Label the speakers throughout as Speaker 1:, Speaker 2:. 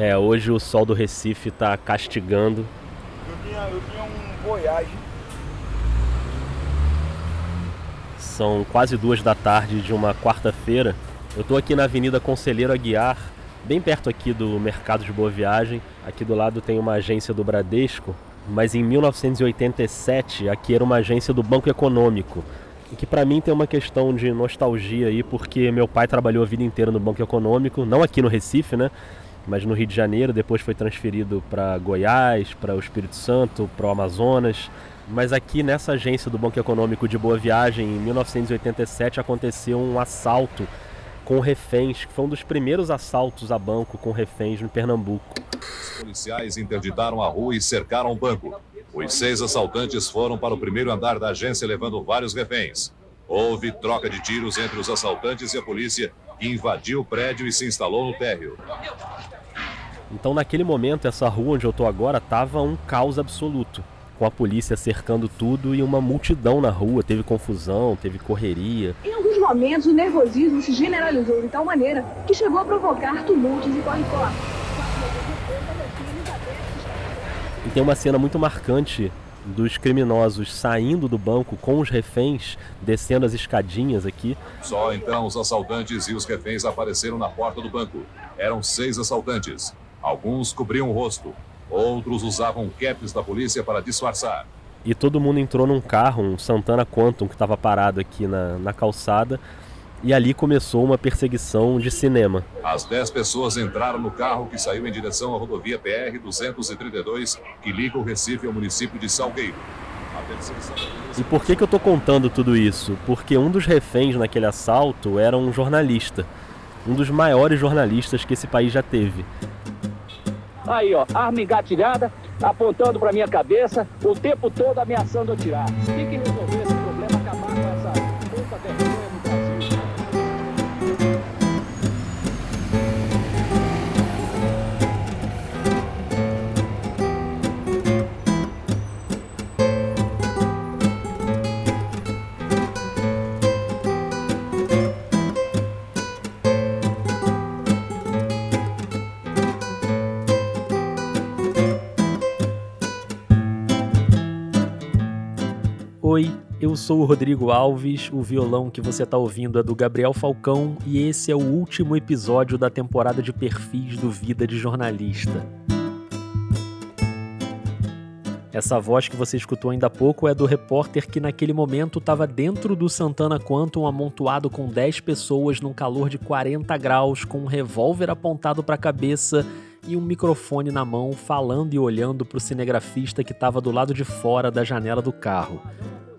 Speaker 1: É, hoje o sol do Recife está castigando.
Speaker 2: Eu tinha, eu tinha um Voyage.
Speaker 1: São quase duas da tarde de uma quarta-feira. Eu estou aqui na Avenida Conselheiro Aguiar, bem perto aqui do Mercado de Boa Viagem. Aqui do lado tem uma agência do Bradesco, mas em 1987 aqui era uma agência do Banco Econômico. E que para mim tem uma questão de nostalgia aí, porque meu pai trabalhou a vida inteira no Banco Econômico, não aqui no Recife, né? Mas no Rio de Janeiro, depois foi transferido para Goiás, para o Espírito Santo, para o Amazonas. Mas aqui nessa agência do Banco Econômico de Boa Viagem, em 1987, aconteceu um assalto com reféns, que foi um dos primeiros assaltos a banco com reféns no Pernambuco.
Speaker 3: Os policiais interditaram a rua e cercaram o banco. Os seis assaltantes foram para o primeiro andar da agência levando vários reféns. Houve troca de tiros entre os assaltantes e a polícia, que invadiu o prédio e se instalou no térreo.
Speaker 1: Então, naquele momento, essa rua onde eu estou agora estava um caos absoluto, com a polícia cercando tudo e uma multidão na rua. Teve confusão, teve correria.
Speaker 4: Em alguns momentos, o nervosismo se generalizou de tal maneira que chegou a provocar tumultos e corre-corre.
Speaker 1: E tem uma cena muito marcante dos criminosos saindo do banco com os reféns, descendo as escadinhas aqui.
Speaker 3: Só então os assaltantes e os reféns apareceram na porta do banco. Eram seis assaltantes. Alguns cobriam o rosto, outros usavam caps da polícia para disfarçar.
Speaker 1: E todo mundo entrou num carro, um Santana Quantum, que estava parado aqui na, na calçada, e ali começou uma perseguição de cinema.
Speaker 3: As dez pessoas entraram no carro que saiu em direção à rodovia PR-232, que liga o Recife ao município de Salgueiro.
Speaker 1: E por que, que eu estou contando tudo isso? Porque um dos reféns naquele assalto era um jornalista, um dos maiores jornalistas que esse país já teve.
Speaker 5: Aí, ó, arma engatilhada, apontando para minha cabeça, o tempo todo ameaçando atirar. Tem que resolver
Speaker 1: eu sou o Rodrigo Alves, o violão que você está ouvindo é do Gabriel Falcão e esse é o último episódio da temporada de perfis do Vida de Jornalista. Essa voz que você escutou ainda há pouco é do repórter que naquele momento estava dentro do Santana Quantum amontoado com 10 pessoas num calor de 40 graus, com um revólver apontado para a cabeça e um microfone na mão, falando e olhando para o cinegrafista que estava do lado de fora da janela do carro.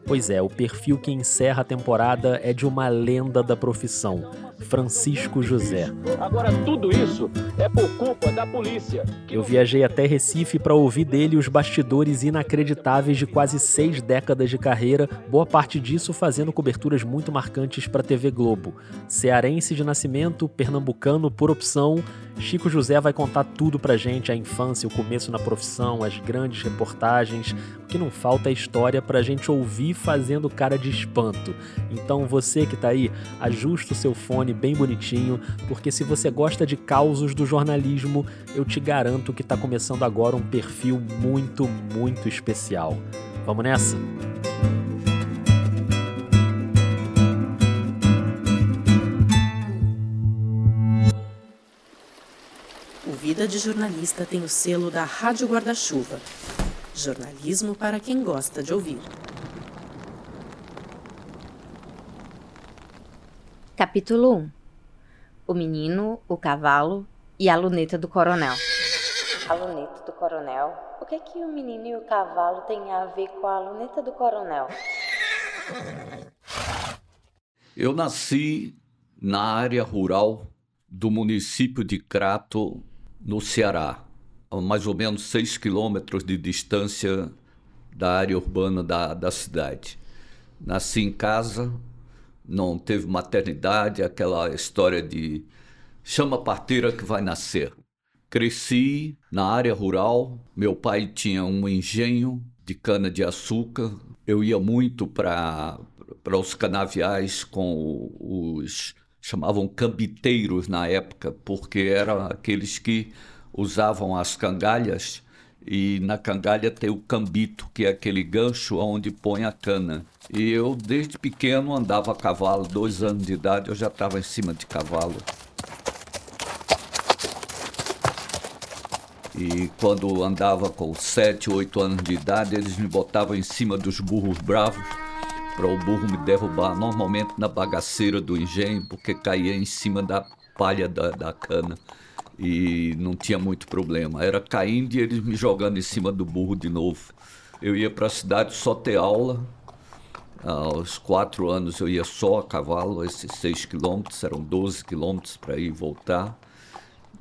Speaker 1: Pois é, o perfil que encerra a temporada é de uma lenda da profissão, Francisco José.
Speaker 5: Agora, tudo isso é por culpa da polícia.
Speaker 1: Eu viajei até Recife para ouvir dele os bastidores inacreditáveis de quase seis décadas de carreira, boa parte disso fazendo coberturas muito marcantes para a TV Globo. Cearense de nascimento, pernambucano por opção, Chico José vai contar tudo pra gente, a infância, o começo na profissão, as grandes reportagens. O que não falta é história pra gente ouvir fazendo cara de espanto. Então você que tá aí, ajusta o seu fone bem bonitinho, porque se você gosta de causos do jornalismo, eu te garanto que tá começando agora um perfil muito, muito especial. Vamos nessa?
Speaker 6: Vida de Jornalista tem o selo da Rádio Guarda-Chuva. Jornalismo para quem gosta de ouvir.
Speaker 7: Capítulo 1 O menino, o cavalo e a luneta do coronel. A luneta do coronel? O que é que o menino e o cavalo têm a ver com a luneta do coronel?
Speaker 8: Eu nasci na área rural do município de Crato, no Ceará, a mais ou menos 6 quilômetros de distância da área urbana da, da cidade. Nasci em casa, não teve maternidade, aquela história de chama a parteira que vai nascer. Cresci na área rural, meu pai tinha um engenho de cana-de-açúcar, eu ia muito para os canaviais com os chamavam cambiteiros na época, porque eram aqueles que usavam as cangalhas e na cangalha tem o cambito, que é aquele gancho onde põe a cana. E eu, desde pequeno, andava a cavalo, dois anos de idade, eu já estava em cima de cavalo. E quando andava com sete, oito anos de idade, eles me botavam em cima dos burros bravos para o burro me derrubar, normalmente na bagaceira do engenho, porque caía em cima da palha da, da cana e não tinha muito problema. Era caindo e eles me jogando em cima do burro de novo. Eu ia para a cidade só ter aula. Aos quatro anos eu ia só a cavalo, esses seis quilômetros, eram 12 quilômetros para ir e voltar.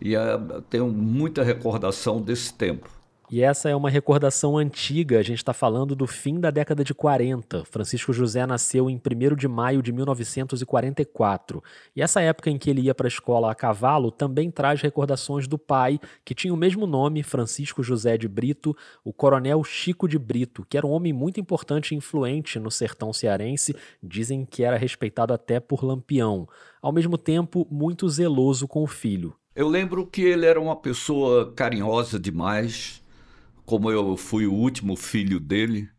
Speaker 8: E uh, tenho muita recordação desse tempo.
Speaker 9: E essa é uma recordação antiga, a gente está falando do fim da década de 40. Francisco José nasceu em 1 de maio de 1944. E essa época em que ele ia para a escola a cavalo também traz recordações do pai, que tinha o mesmo nome, Francisco José de Brito, o coronel Chico de Brito, que era um homem muito importante e influente no sertão cearense, dizem que era respeitado até por Lampião. Ao mesmo tempo, muito zeloso com o filho.
Speaker 8: Eu lembro que ele era uma pessoa carinhosa demais como eu fui o último filho dele,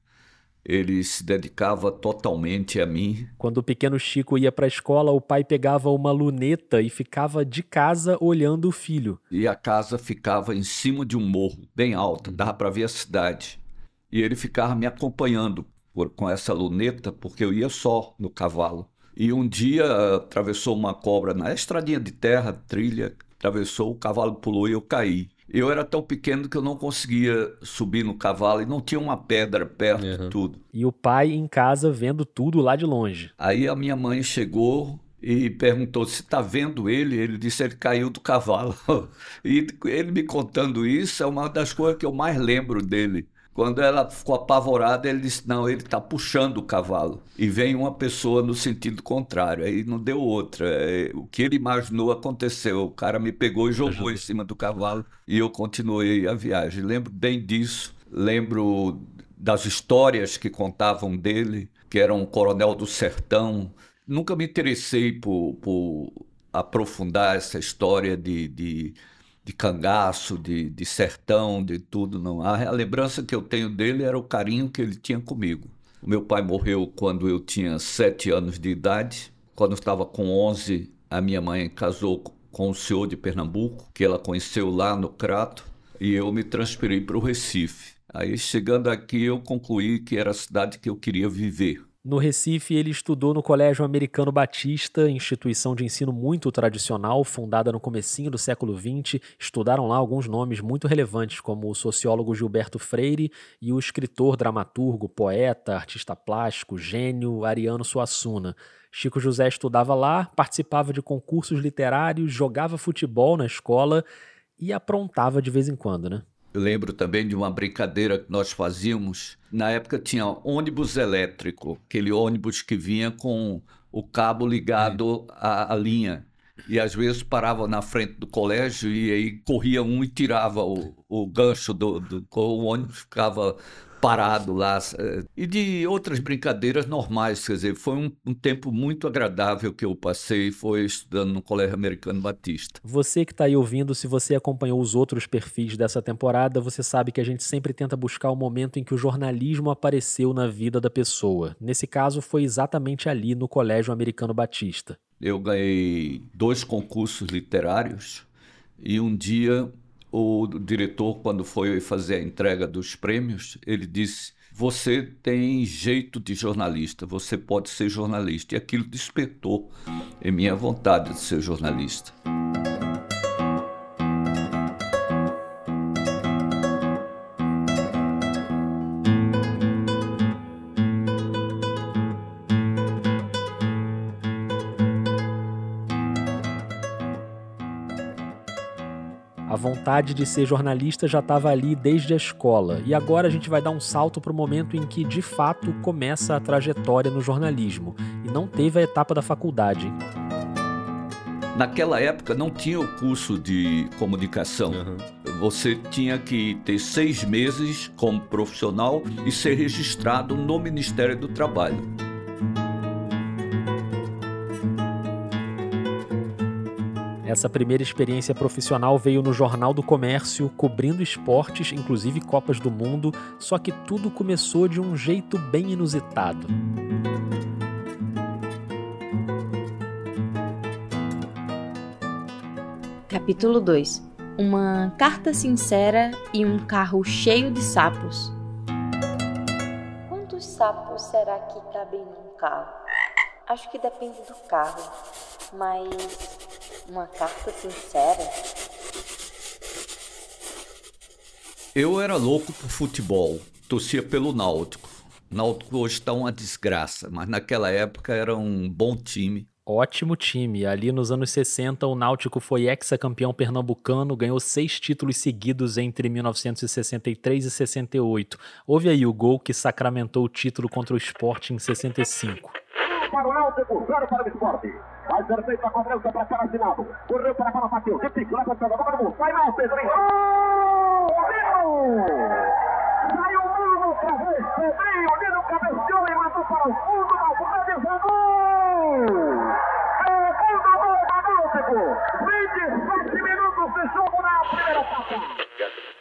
Speaker 8: ele se dedicava totalmente a mim.
Speaker 9: Quando o pequeno Chico ia para a escola, o pai pegava uma luneta e ficava de casa olhando o filho.
Speaker 8: E a casa ficava em cima de um morro, bem alto, dava para ver a cidade. E ele ficava me acompanhando por, com essa luneta, porque eu ia só no cavalo. E um dia atravessou uma cobra na estradinha de terra, trilha, atravessou, o cavalo pulou e eu caí. Eu era tão pequeno que eu não conseguia subir no cavalo e não tinha uma pedra perto uhum. de tudo.
Speaker 9: E o pai em casa vendo tudo lá de longe.
Speaker 8: Aí a minha mãe chegou e perguntou se está vendo ele. Ele disse ele caiu do cavalo. e ele me contando isso é uma das coisas que eu mais lembro dele. Quando ela ficou apavorada, ele disse: Não, ele está puxando o cavalo. E vem uma pessoa no sentido contrário. Aí não deu outra. É, o que ele imaginou aconteceu. O cara me pegou e jogou em cima do cavalo e eu continuei a viagem. Lembro bem disso. Lembro das histórias que contavam dele, que era um coronel do sertão. Nunca me interessei por, por aprofundar essa história de, de de cangaço, de, de sertão, de tudo. Não. A, a lembrança que eu tenho dele era o carinho que ele tinha comigo. O meu pai morreu quando eu tinha sete anos de idade. Quando eu estava com onze, a minha mãe casou com o senhor de Pernambuco, que ela conheceu lá no Crato, e eu me transferi para o Recife. Aí, chegando aqui, eu concluí que era a cidade que eu queria viver.
Speaker 9: No Recife, ele estudou no Colégio Americano Batista, instituição de ensino muito tradicional, fundada no comecinho do século XX. Estudaram lá alguns nomes muito relevantes, como o sociólogo Gilberto Freire e o escritor, dramaturgo, poeta, artista plástico, gênio Ariano Suassuna. Chico José estudava lá, participava de concursos literários, jogava futebol na escola e aprontava de vez em quando, né?
Speaker 8: Eu lembro também de uma brincadeira que nós fazíamos. Na época tinha ônibus elétrico, aquele ônibus que vinha com o cabo ligado é. à, à, linha. E às vezes parava na frente do colégio e aí corria um e tirava o, o gancho do, do o ônibus ficava parado lá. Eh, e de outras brincadeiras normais, quer dizer, foi um, um, tempo muito agradável que eu passei, foi estudando no Colégio Americano Batista.
Speaker 9: Você que está aí ouvindo, se você acompanhou os outros perfis dessa temporada, você sabe que a gente sempre tenta buscar o momento em que o jornalismo apareceu na vida da pessoa. Nesse caso, foi exatamente ali no Colégio Americano Batista.
Speaker 8: Eu ganhei dois concursos literários e um dia o diretor, quando foi fazer a entrega dos prêmios, ele disse: Você tem jeito de jornalista, você pode ser jornalista. E aquilo despertou em minha vontade de ser jornalista.
Speaker 9: Vontade de ser jornalista já estava ali desde a escola, e agora a gente vai dar um salto para o momento em que de fato começa a trajetória no jornalismo, e não teve a etapa da faculdade.
Speaker 8: Naquela época não tinha o curso de comunicação. Uhum. Você tinha que ter seis meses como profissional e ser registrado no Ministério do Trabalho.
Speaker 9: Essa primeira experiência profissional veio no Jornal do Comércio, cobrindo esportes, inclusive Copas do Mundo, só que tudo começou de um jeito bem inusitado.
Speaker 7: Capítulo 2 Uma carta sincera e um carro cheio de sapos. Quantos sapos será que cabem num carro? Acho que depende do carro, mas uma carta sincera?
Speaker 8: Eu era louco por futebol, torcia pelo Náutico. Náutico hoje está uma desgraça, mas naquela época era um bom time.
Speaker 9: Ótimo time. Ali nos anos 60, o Náutico foi ex-campeão pernambucano, ganhou seis títulos seguidos entre 1963 e 68. Houve aí o gol que sacramentou o título contra o Sport em 65.
Speaker 5: Para o Náutico, zero para o Sport. Faz perfeito a cobrança para cara assinado. Correu para a bola, bateu. De pico, leva a bola no Vai mal, Pedro. Gol! Saiu mal outra vez. Pedrinho, o Nino cabeceou e mandou para o fundo. Malvado gol! É gol do gol do Náutico. 27 minutos de jogo na primeira etapa.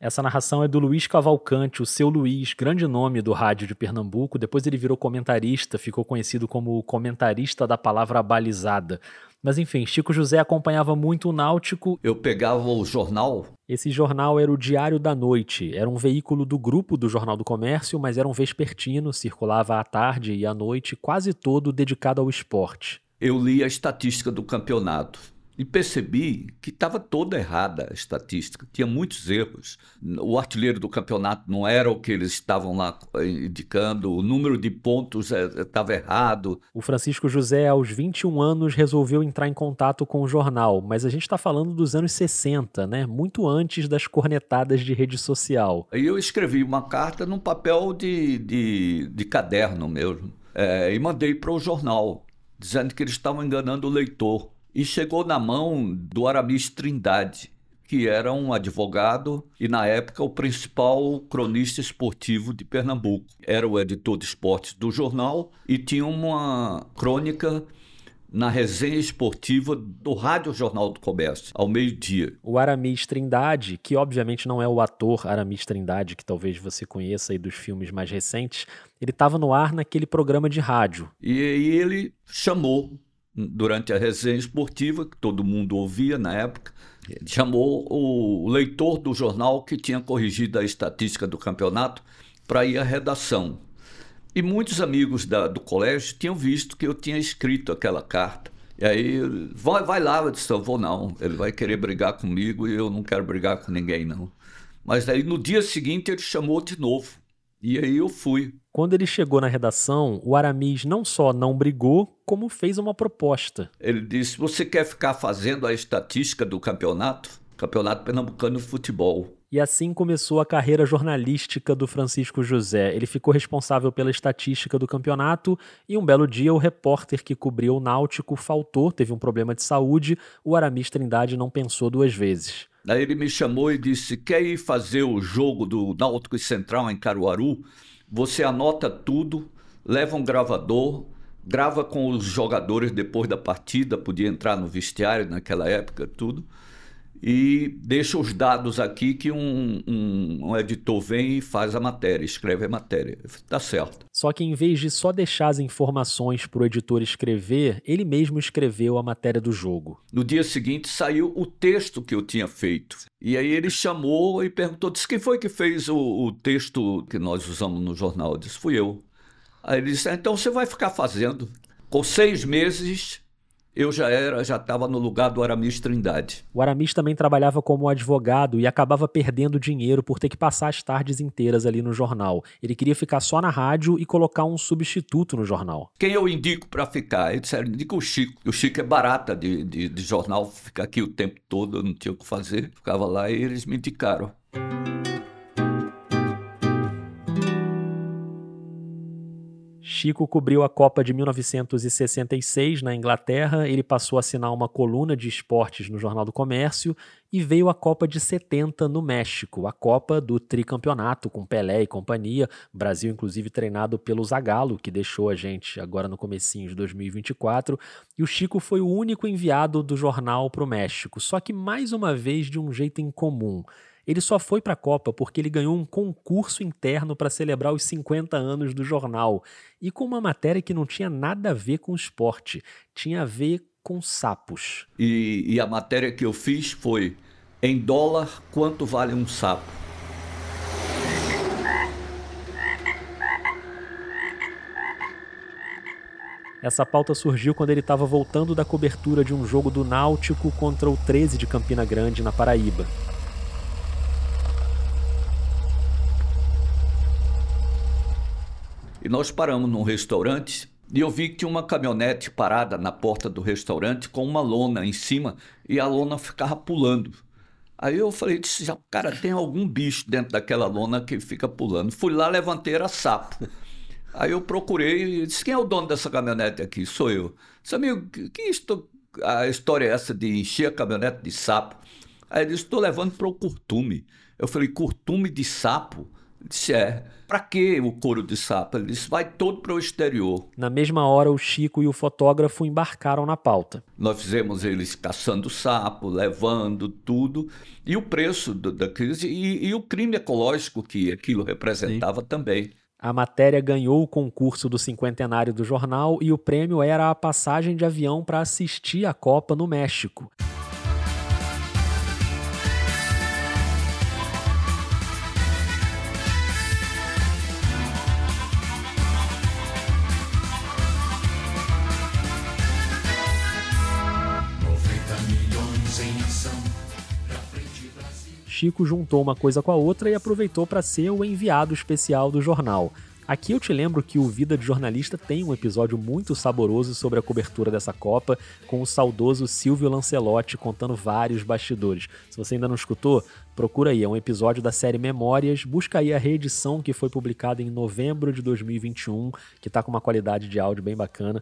Speaker 9: Essa narração é do Luiz Cavalcante, o seu Luiz, grande nome do rádio de Pernambuco. Depois ele virou comentarista, ficou conhecido como comentarista da palavra balizada. Mas enfim, Chico José acompanhava muito o Náutico.
Speaker 8: Eu pegava o jornal.
Speaker 9: Esse jornal era o Diário da Noite. Era um veículo do grupo do Jornal do Comércio, mas era um vespertino, circulava à tarde e à noite, quase todo dedicado ao esporte.
Speaker 8: Eu li a estatística do campeonato e percebi que estava toda errada a estatística, tinha muitos erros. O artilheiro do campeonato não era o que eles estavam lá indicando, o número de pontos estava errado.
Speaker 9: O Francisco José, aos 21 anos, resolveu entrar em contato com o jornal, mas a gente está falando dos anos 60, né? muito antes das cornetadas de rede social.
Speaker 8: Aí eu escrevi uma carta num papel de, de, de caderno mesmo, é, e mandei para o jornal, dizendo que eles estavam enganando o leitor e chegou na mão do Aramis Trindade, que era um advogado e, na época, o principal cronista esportivo de Pernambuco. Era o editor de esportes do jornal e tinha uma crônica na resenha esportiva do Rádio Jornal do Comércio, ao meio-dia.
Speaker 9: O Aramis Trindade, que obviamente não é o ator Aramis Trindade, que talvez você conheça aí dos filmes mais recentes, ele estava no ar naquele programa de rádio.
Speaker 8: E, e ele chamou durante a resenha esportiva, que todo mundo ouvia na época, ele chamou o leitor do jornal que tinha corrigido a estatística do campeonato para ir à redação. E muitos amigos da, do colégio tinham visto que eu tinha escrito aquela carta. E aí, vai, vai lá, eu disse, eu vou não, ele vai querer brigar comigo e eu não quero brigar com ninguém não. Mas aí no dia seguinte ele chamou de novo. E aí eu fui.
Speaker 9: Quando ele chegou na redação, o Aramis não só não brigou, como fez uma proposta.
Speaker 8: Ele disse: Você quer ficar fazendo a estatística do campeonato? Campeonato Pernambucano de Futebol.
Speaker 9: E assim começou a carreira jornalística do Francisco José. Ele ficou responsável pela estatística do campeonato e um belo dia o repórter que cobriu o Náutico faltou, teve um problema de saúde. O Aramis Trindade não pensou duas vezes.
Speaker 8: Aí ele me chamou e disse: Quer ir fazer o jogo do Náutico e Central em Caruaru? Você anota tudo, leva um gravador, grava com os jogadores depois da partida, podia entrar no vestiário naquela época, tudo e deixa os dados aqui que um, um, um, editor vem e faz a matéria, escreve a matéria. Tá certo.
Speaker 9: Só que em vez de só deixar as informações para o editor escrever, ele mesmo escreveu a matéria do jogo.
Speaker 8: No dia seguinte saiu o texto que eu tinha feito. E aí ele chamou e perguntou: disse, quem foi que fez o, o texto que nós usamos no jornal? Eu disse: fui eu. Aí ele disse: então você vai ficar fazendo. Com seis meses, eu já era, já estava no lugar do Aramis Trindade.
Speaker 9: O Aramis também trabalhava como advogado e acabava perdendo dinheiro por ter que passar as tardes inteiras ali no jornal. Ele queria ficar só na rádio e colocar um substituto no jornal.
Speaker 8: Quem eu indico para ficar? Ele disse, indica o Chico. O Chico é barata de, de, de jornal, fica aqui o tempo todo, eu não tinha o que fazer. Ficava lá e eles me indicaram.
Speaker 9: Chico cobriu a Copa de 1966 na Inglaterra, ele passou a assinar uma coluna de esportes no Jornal do Comércio e veio a Copa de 70 no México, a Copa do tricampeonato com Pelé e companhia, Brasil inclusive treinado pelo Zagallo, que deixou a gente agora no comecinho de 2024, e o Chico foi o único enviado do jornal para o México, só que mais uma vez de um jeito incomum. Ele só foi para a Copa porque ele ganhou um concurso interno para celebrar os 50 anos do jornal e com uma matéria que não tinha nada a ver com esporte, tinha a ver com sapos.
Speaker 8: E, e a matéria que eu fiz foi: em dólar, quanto vale um sapo?
Speaker 9: Essa pauta surgiu quando ele estava voltando da cobertura de um jogo do Náutico contra o 13 de Campina Grande, na Paraíba.
Speaker 8: E nós paramos num restaurante e eu vi que tinha uma caminhonete parada na porta do restaurante com uma lona em cima e a lona ficava pulando. Aí eu falei, já, cara, tem algum bicho dentro daquela lona que fica pulando. Fui lá, levantei, era sapo. Aí eu procurei e disse, quem é o dono dessa caminhonete aqui? Sou eu. Disse, amigo, que isto, a história é essa de encher a caminhonete de sapo? Aí ele disse, estou levando para o curtume. Eu falei, curtume de sapo? Ele disse, é. Para que o couro de sapo? Ele disse, vai todo para o exterior.
Speaker 9: Na mesma hora, o Chico e o fotógrafo embarcaram na pauta.
Speaker 8: Nós fizemos eles caçando sapo, levando tudo, e o preço do, da crise, e, e, o crime ecológico que aquilo representava Sim. também.
Speaker 9: A matéria ganhou o concurso do cinquentenário do jornal e o prêmio era a passagem de avião para assistir a Copa no México. Chico juntou uma coisa com a outra e aproveitou para ser o enviado especial do jornal. Aqui eu te lembro que o Vida de Jornalista tem um episódio muito saboroso sobre a cobertura dessa Copa, com o saudoso Silvio Lancelotti contando vários bastidores. Se você ainda não escutou, procura aí, é um episódio da série Memórias, busca aí a reedição que foi publicada em novembro de 2021, que está com uma qualidade de áudio bem bacana.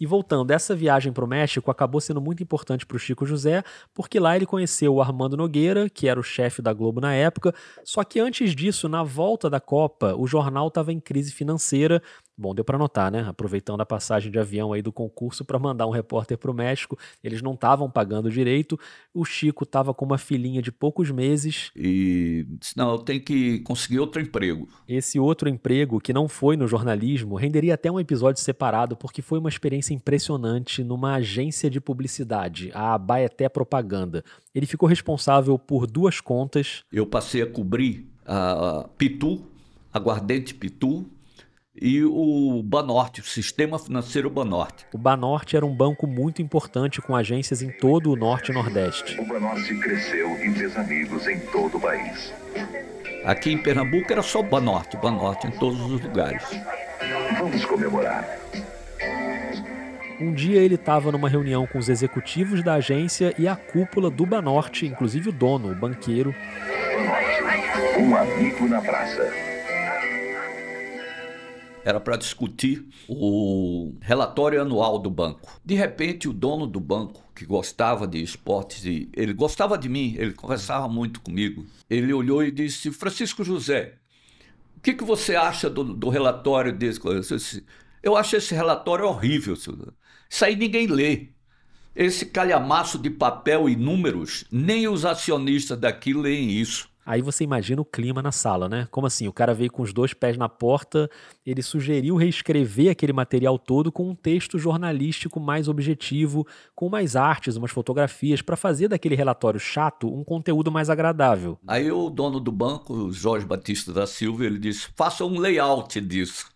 Speaker 9: E voltando, essa viagem para o México acabou sendo muito importante para o Chico José, porque lá ele conheceu o Armando Nogueira, que era o chefe da Globo na época. Só que antes disso, na volta da Copa, o jornal estava em crise financeira Bom, deu para notar, né? Aproveitando a passagem de avião aí do concurso para mandar um repórter para o México, eles não estavam pagando direito. O Chico estava com uma filhinha de poucos meses.
Speaker 8: E disse: não, eu tenho que conseguir outro emprego.
Speaker 9: Esse outro emprego, que não foi no jornalismo, renderia até um episódio separado, porque foi uma experiência impressionante numa agência de publicidade, a Abaeté Propaganda. Ele ficou responsável por duas contas.
Speaker 8: Eu passei a cobrir a Pitu, Aguardente Pitu, e o Banorte, o Sistema Financeiro Banorte.
Speaker 9: O Banorte era um banco muito importante com agências em todo o Norte e Nordeste.
Speaker 3: O Banorte cresceu e fez amigos em todo o país.
Speaker 8: Aqui em Pernambuco era só Banorte, Banorte em todos os lugares.
Speaker 3: Vamos comemorar.
Speaker 9: Um dia ele estava numa reunião com os executivos da agência e a cúpula do Banorte, inclusive o dono, o banqueiro.
Speaker 3: Um amigo na praça
Speaker 8: era para discutir o relatório anual do banco. De repente, o dono do banco, que gostava de esportes, e ele gostava de mim, ele conversava muito comigo, ele olhou e disse: Francisco José, o que, que você acha do, do relatório desse? Eu, disse, eu acho esse relatório horrível. Isso aí ninguém lê. Esse calhamaço de papel e números, nem os acionistas daqui leem isso.
Speaker 9: Aí você imagina o clima na sala, né? Como assim? O cara veio com os dois pés na porta, ele sugeriu reescrever aquele material todo com um texto jornalístico mais objetivo, com mais artes, umas fotografias, para fazer daquele relatório chato um conteúdo mais agradável.
Speaker 8: Aí o dono do banco, Jorge Batista da Silva, ele disse: faça um layout disso.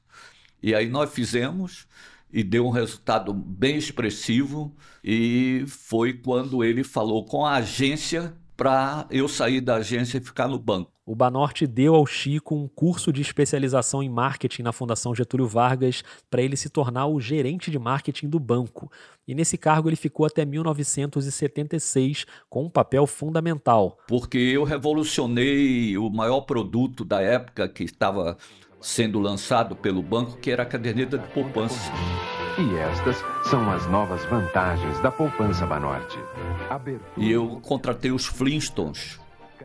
Speaker 8: E aí nós fizemos e deu um resultado bem expressivo. E foi quando ele falou com a agência para eu sair da agência e ficar no banco.
Speaker 9: O Banorte deu ao Chico um curso de especialização em marketing na Fundação Getúlio Vargas para ele se tornar o gerente de marketing do banco. E nesse cargo ele ficou até 1976 com um papel fundamental.
Speaker 8: Porque eu revolucionei o maior produto da época que estava sendo lançado pelo banco, que era a caderneta de poupança.
Speaker 10: E estas são as novas vantagens da poupança Banorte.
Speaker 8: E eu contratei os Flintstones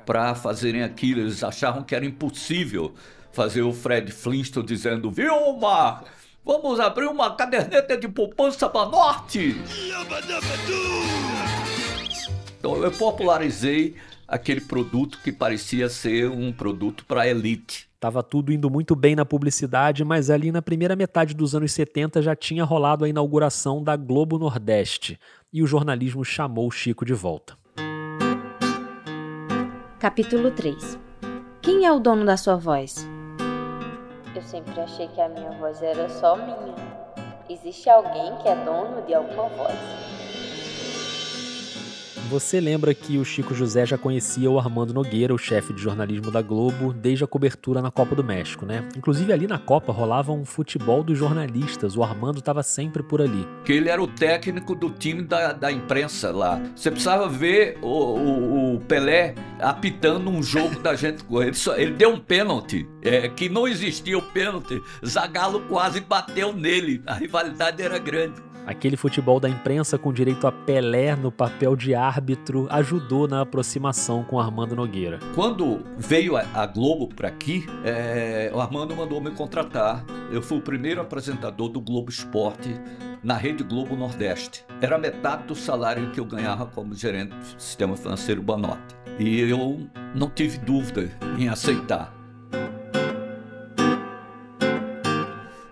Speaker 8: para fazerem aquilo. Eles achavam que era impossível fazer o Fred Flintstone dizendo: Vilma, vamos abrir uma caderneta de poupança Banorte. Então eu popularizei aquele produto que parecia ser um produto para elite.
Speaker 9: Tava tudo indo muito bem na publicidade, mas ali na primeira metade dos anos 70 já tinha rolado a inauguração da Globo Nordeste e o jornalismo chamou o Chico de volta.
Speaker 7: Capítulo 3 Quem é o dono da sua voz? Eu sempre achei que a minha voz era só minha. Existe alguém que é dono de alguma voz?
Speaker 9: Você lembra que o Chico José já conhecia o Armando Nogueira, o chefe de jornalismo da Globo, desde a cobertura na Copa do México, né? Inclusive ali na Copa rolava um futebol dos jornalistas, o Armando estava sempre por ali.
Speaker 8: Que ele era o técnico do time da, da imprensa lá. Você precisava ver o, o, o Pelé apitando um jogo da gente. Ele, só, ele deu um pênalti, é, que não existia o pênalti. Zagallo quase bateu nele, a rivalidade era grande.
Speaker 9: Aquele futebol da imprensa com direito a Pelé no papel de árbitro ajudou na aproximação com Armando Nogueira.
Speaker 8: Quando veio a, Globo para aqui, é, o Armando mandou me contratar. Eu fui o primeiro apresentador do Globo Esporte na Rede Globo Nordeste. Era metade do salário que eu ganhava como gerente do sistema financeiro Banorte. E eu não tive dúvida em aceitar.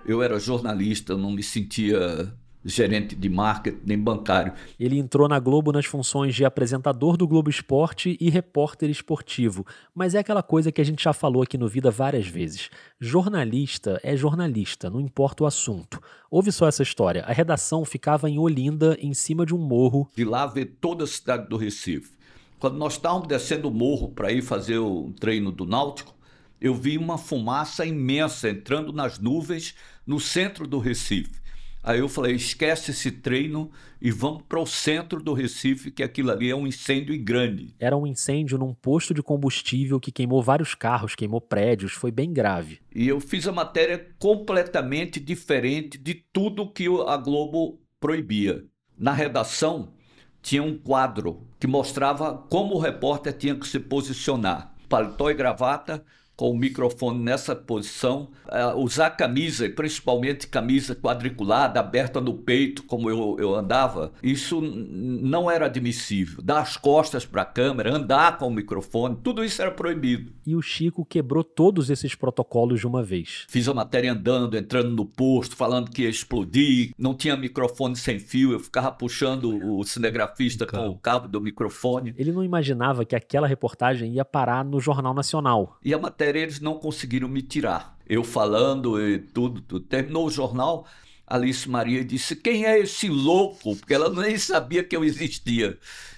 Speaker 8: Eu era jornalista, não me sentia gerente de marketing nem bancário.
Speaker 9: Ele entrou na Globo nas funções de apresentador do Globo Esporte e repórter esportivo, mas é aquela coisa que a gente já falou aqui no Vida várias vezes. Jornalista é jornalista, não importa o assunto. Ouve só essa história. A redação ficava em Olinda, em cima de um morro.
Speaker 8: De lá ver toda a cidade do Recife. Quando nós estávamos descendo o morro para ir fazer o treino do Náutico, eu vi uma fumaça imensa entrando nas nuvens no centro do Recife. Aí eu falei: esquece esse treino e vamos para o centro do Recife, que aquilo ali é um incêndio grande.
Speaker 9: Era um incêndio num posto de combustível que queimou vários carros, queimou prédios, foi bem grave.
Speaker 8: E eu fiz a matéria completamente diferente de tudo que a Globo proibia. Na redação, tinha um quadro que mostrava como o repórter tinha que se posicionar: paletó e gravata com o microfone nessa posição, uh, usar camisa, principalmente camisa quadriculada, aberta no peito, como eu, eu andava, isso não era admissível. Dar as costas para a câmera, andar com o microfone, tudo isso era proibido.
Speaker 9: E o Chico quebrou todos esses protocolos de uma vez.
Speaker 8: Fiz a matéria andando, entrando no posto, falando que ia explodir, não tinha microfone sem fio, eu ficava puxando o cinegrafista com o cabo do microfone.
Speaker 9: Ele não imaginava que aquela reportagem ia parar no Jornal Nacional.
Speaker 8: E a matéria matéria eles não conseguiram me tirar. Eu falando e tudo, tudo. Terminou o jornal, Alice Maria disse: Quem é esse louco? Porque ela nem sabia que eu existia.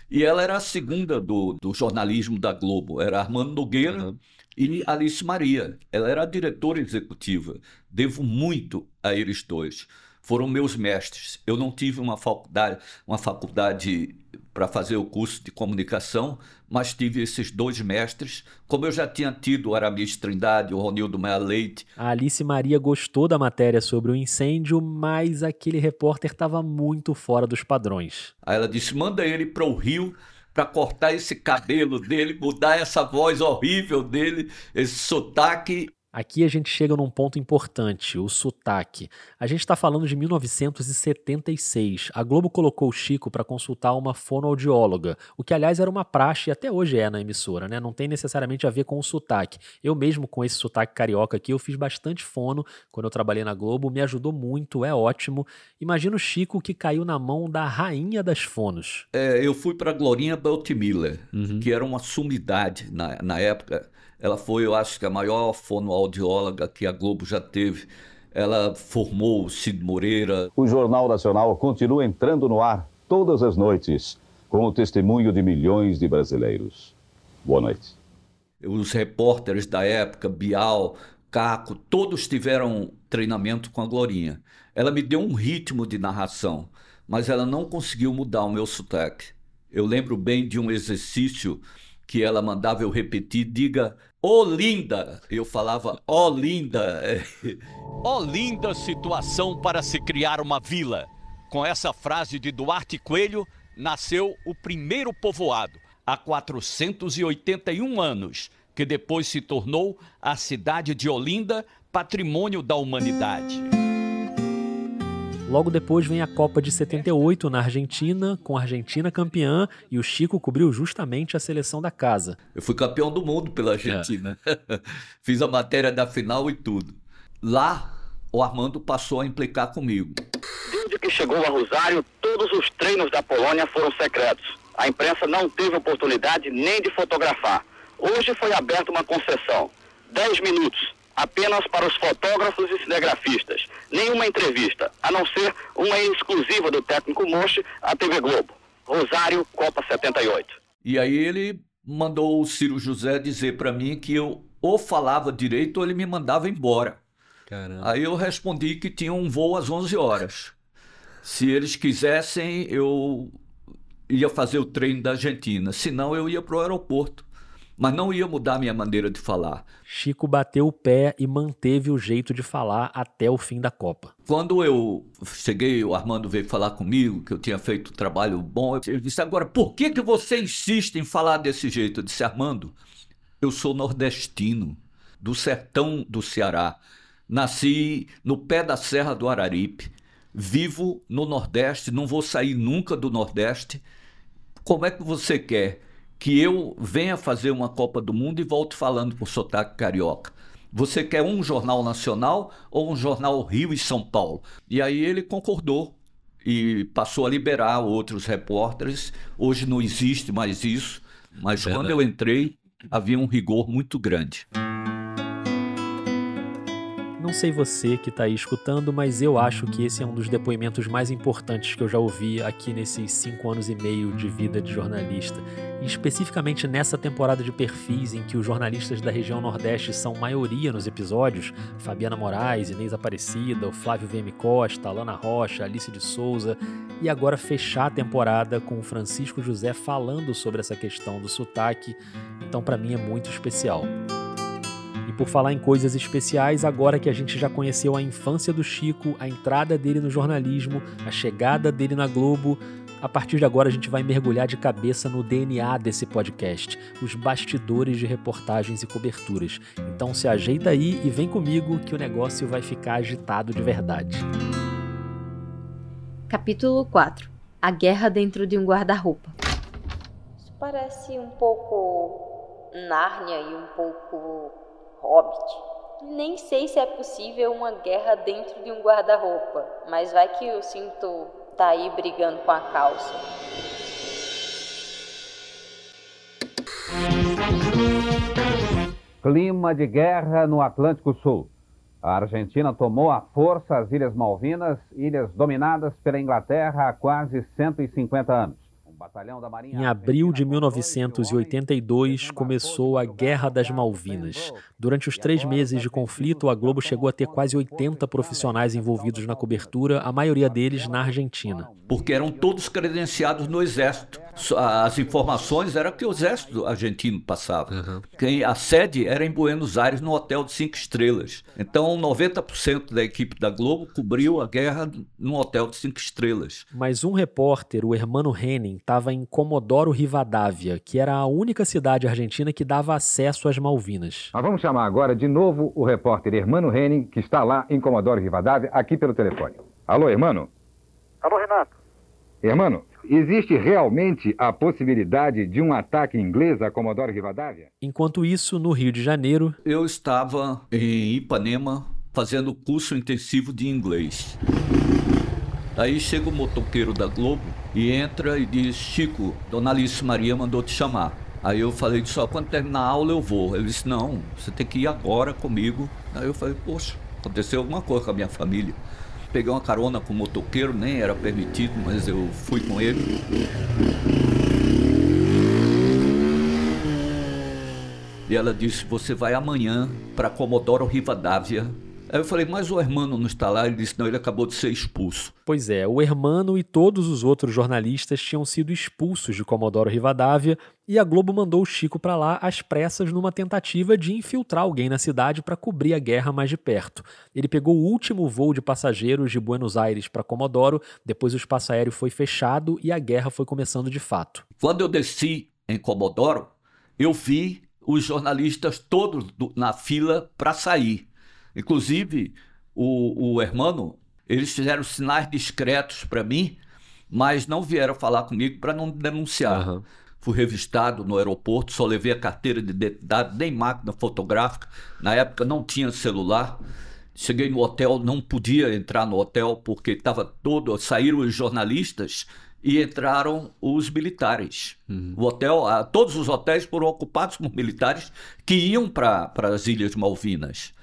Speaker 8: E ela era a segunda do, do jornalismo da Globo, era Armando Nogueira uhum. e Alice Maria. Ela era a diretora executiva. Devo muito a eles dois. Foram meus mestres. Eu não tive uma faculdade, uma faculdade para fazer o curso de comunicação, mas tive esses dois mestres, como eu já tinha tido o Aramis Trindade, o Ronildo Maia Leite.
Speaker 9: A Alice Maria gostou da matéria sobre o incêndio, mas aquele repórter estava muito fora dos padrões.
Speaker 8: Aí ela disse: manda ele para o Rio para cortar esse cabelo dele, mudar essa voz horrível dele, esse sotaque
Speaker 9: Aqui a gente chega num ponto importante, o sotaque. A gente está falando de 1976. A Globo colocou o Chico para consultar uma fonoaudióloga, o que aliás era uma praxe e até hoje é na emissora, né? Não tem necessariamente a ver com o sotaque. Eu mesmo com esse sotaque carioca aqui, eu fiz bastante fono quando eu trabalhei na Globo, me ajudou muito, é ótimo. Imagina o Chico que caiu na mão da rainha das fonos.
Speaker 8: É, eu fui para Glorinha Beltimiller, uhum. que era uma sumidade na, na época ela foi, eu acho que a maior fonoaudióloga que a Globo já teve. Ela formou o Cid Moreira.
Speaker 11: O Jornal Nacional continua entrando no ar todas as noites, com o testemunho de milhões de brasileiros. Boa noite.
Speaker 8: Os repórteres da época, Bial, Caco, todos tiveram treinamento com a Glorinha. Ela me deu um ritmo de narração, mas ela não conseguiu mudar o meu sotaque. Eu lembro bem de um exercício que ela mandava eu repetir, diga Olinda. Eu falava Olinda.
Speaker 12: Olinda situação para se criar uma vila. Com essa frase de Duarte Coelho, nasceu o primeiro povoado, há 481 anos, que depois se tornou a cidade de Olinda, patrimônio da humanidade.
Speaker 9: Logo depois vem a Copa de 78 na Argentina, com a Argentina campeã e o Chico cobriu justamente a seleção da casa.
Speaker 8: Eu fui campeão do mundo pela Argentina. É. Fiz a matéria da final e tudo. Lá, o Armando passou a implicar comigo.
Speaker 13: Desde que chegou a Rosário, todos os treinos da Polônia foram secretos. A imprensa não teve oportunidade nem de fotografar. Hoje foi aberta uma concessão. 10 minutos apenas para os fotógrafos e cinegrafistas. Nenhuma entrevista, a não ser uma exclusiva do técnico Moche à TV Globo. Rosário, Copa 78.
Speaker 8: E aí ele mandou o Ciro José dizer para mim que eu ou falava direito ou ele me mandava embora. Caramba. Aí eu respondi que tinha um voo às 11 horas. Se eles quisessem, eu ia fazer o treino da Argentina. Senão, eu ia para o aeroporto mas não ia mudar minha maneira de falar.
Speaker 9: Chico bateu o pé e manteve o jeito de falar até o fim da Copa.
Speaker 8: Quando eu cheguei, o Armando veio falar comigo que eu tinha feito um trabalho bom. Ele disse: Agora, por que, que você insiste em falar desse jeito? Eu disse: Armando, eu sou nordestino, do sertão do Ceará. Nasci no pé da Serra do Araripe. Vivo no Nordeste, não vou sair nunca do Nordeste. Como é que você quer que eu venha fazer uma Copa do Mundo e volte falando com sotaque carioca. Você quer um jornal nacional ou um jornal Rio e São Paulo? E aí ele concordou e passou a liberar outros repórteres. Hoje não existe mais isso, mas é quando eu entrei havia um rigor muito grande.
Speaker 9: Não sei você que está aí escutando, mas eu acho que esse é um dos depoimentos mais importantes que eu já ouvi aqui nesses cinco anos e meio de vida de jornalista. E especificamente nessa temporada de perfis em que os jornalistas da região Nordeste são maioria nos episódios: Fabiana Moraes, Inês Aparecida, o Flávio VM Costa, Alana Rocha, Alice de Souza, e agora fechar a temporada com o Francisco José falando sobre essa questão do sotaque. Então, para mim, é muito especial por falar em coisas especiais, agora que a gente já conheceu a infância do Chico, a entrada dele no jornalismo, a chegada dele na Globo, a partir de agora a gente vai mergulhar de cabeça no DNA desse podcast, os bastidores de reportagens e coberturas. Então se ajeita aí e vem comigo que o negócio vai ficar agitado de verdade.
Speaker 7: Capítulo 4 A guerra dentro de um guarda-roupa. Isso parece um pouco Nárnia e um pouco Hobbit. Nem sei se é possível uma guerra dentro de um guarda-roupa, mas vai que o cinto tá aí brigando com a calça.
Speaker 14: Clima de guerra no Atlântico Sul. A Argentina tomou à força as Ilhas Malvinas, ilhas dominadas pela Inglaterra há quase 150 anos.
Speaker 9: Em abril de 1982 começou a Guerra das Malvinas. Durante os três meses de conflito, a Globo chegou a ter quase 80 profissionais envolvidos na cobertura, a maioria deles na Argentina.
Speaker 8: Porque eram todos credenciados no Exército. As informações eram que o Exército argentino passava. Uhum. A sede era em Buenos Aires, no hotel de cinco estrelas. Então, 90% da equipe da Globo cobriu a guerra no hotel de cinco estrelas.
Speaker 9: Mas um repórter, o Hermano Henning, estava em Comodoro Rivadavia, que era a única cidade argentina que dava acesso às Malvinas.
Speaker 14: Mas vamos chamar agora de novo o repórter Hermano Henning, que está lá em Comodoro Rivadavia, aqui pelo telefone. Alô, Hermano?
Speaker 15: Alô, Renato.
Speaker 14: Hermano, existe realmente a possibilidade de um ataque inglês a Comodoro Rivadavia?
Speaker 9: Enquanto isso, no Rio de Janeiro...
Speaker 8: Eu estava em Ipanema fazendo curso intensivo de inglês. Aí chega o motoqueiro da Globo e entra e diz: Chico, Dona Alice Maria mandou te chamar. Aí eu falei: só quando terminar a aula eu vou. Ele disse: não, você tem que ir agora comigo. Aí eu falei: poxa, aconteceu alguma coisa com a minha família. Peguei uma carona com o motoqueiro, nem era permitido, mas eu fui com ele. E ela disse: Você vai amanhã para Comodoro Rivadavia Aí eu falei, mas o Hermano não está lá? Ele disse, não, ele acabou de ser expulso.
Speaker 9: Pois é, o Hermano e todos os outros jornalistas tinham sido expulsos de Comodoro Rivadavia e a Globo mandou o Chico para lá às pressas numa tentativa de infiltrar alguém na cidade para cobrir a guerra mais de perto. Ele pegou o último voo de passageiros de Buenos Aires para Comodoro, depois o espaço aéreo foi fechado e a guerra foi começando de fato.
Speaker 8: Quando eu desci em Comodoro, eu vi os jornalistas todos na fila para sair. Inclusive, o, o hermano, eles fizeram sinais discretos para mim, mas não vieram falar comigo para não denunciar. Uhum. Fui revistado no aeroporto, só levei a carteira de identidade, nem máquina fotográfica. Na época não tinha celular. Cheguei no hotel, não podia entrar no hotel porque estava todo. Saíram os jornalistas e entraram os militares. Uhum. O hotel, todos os hotéis foram ocupados por militares que iam para as Ilhas Malvinas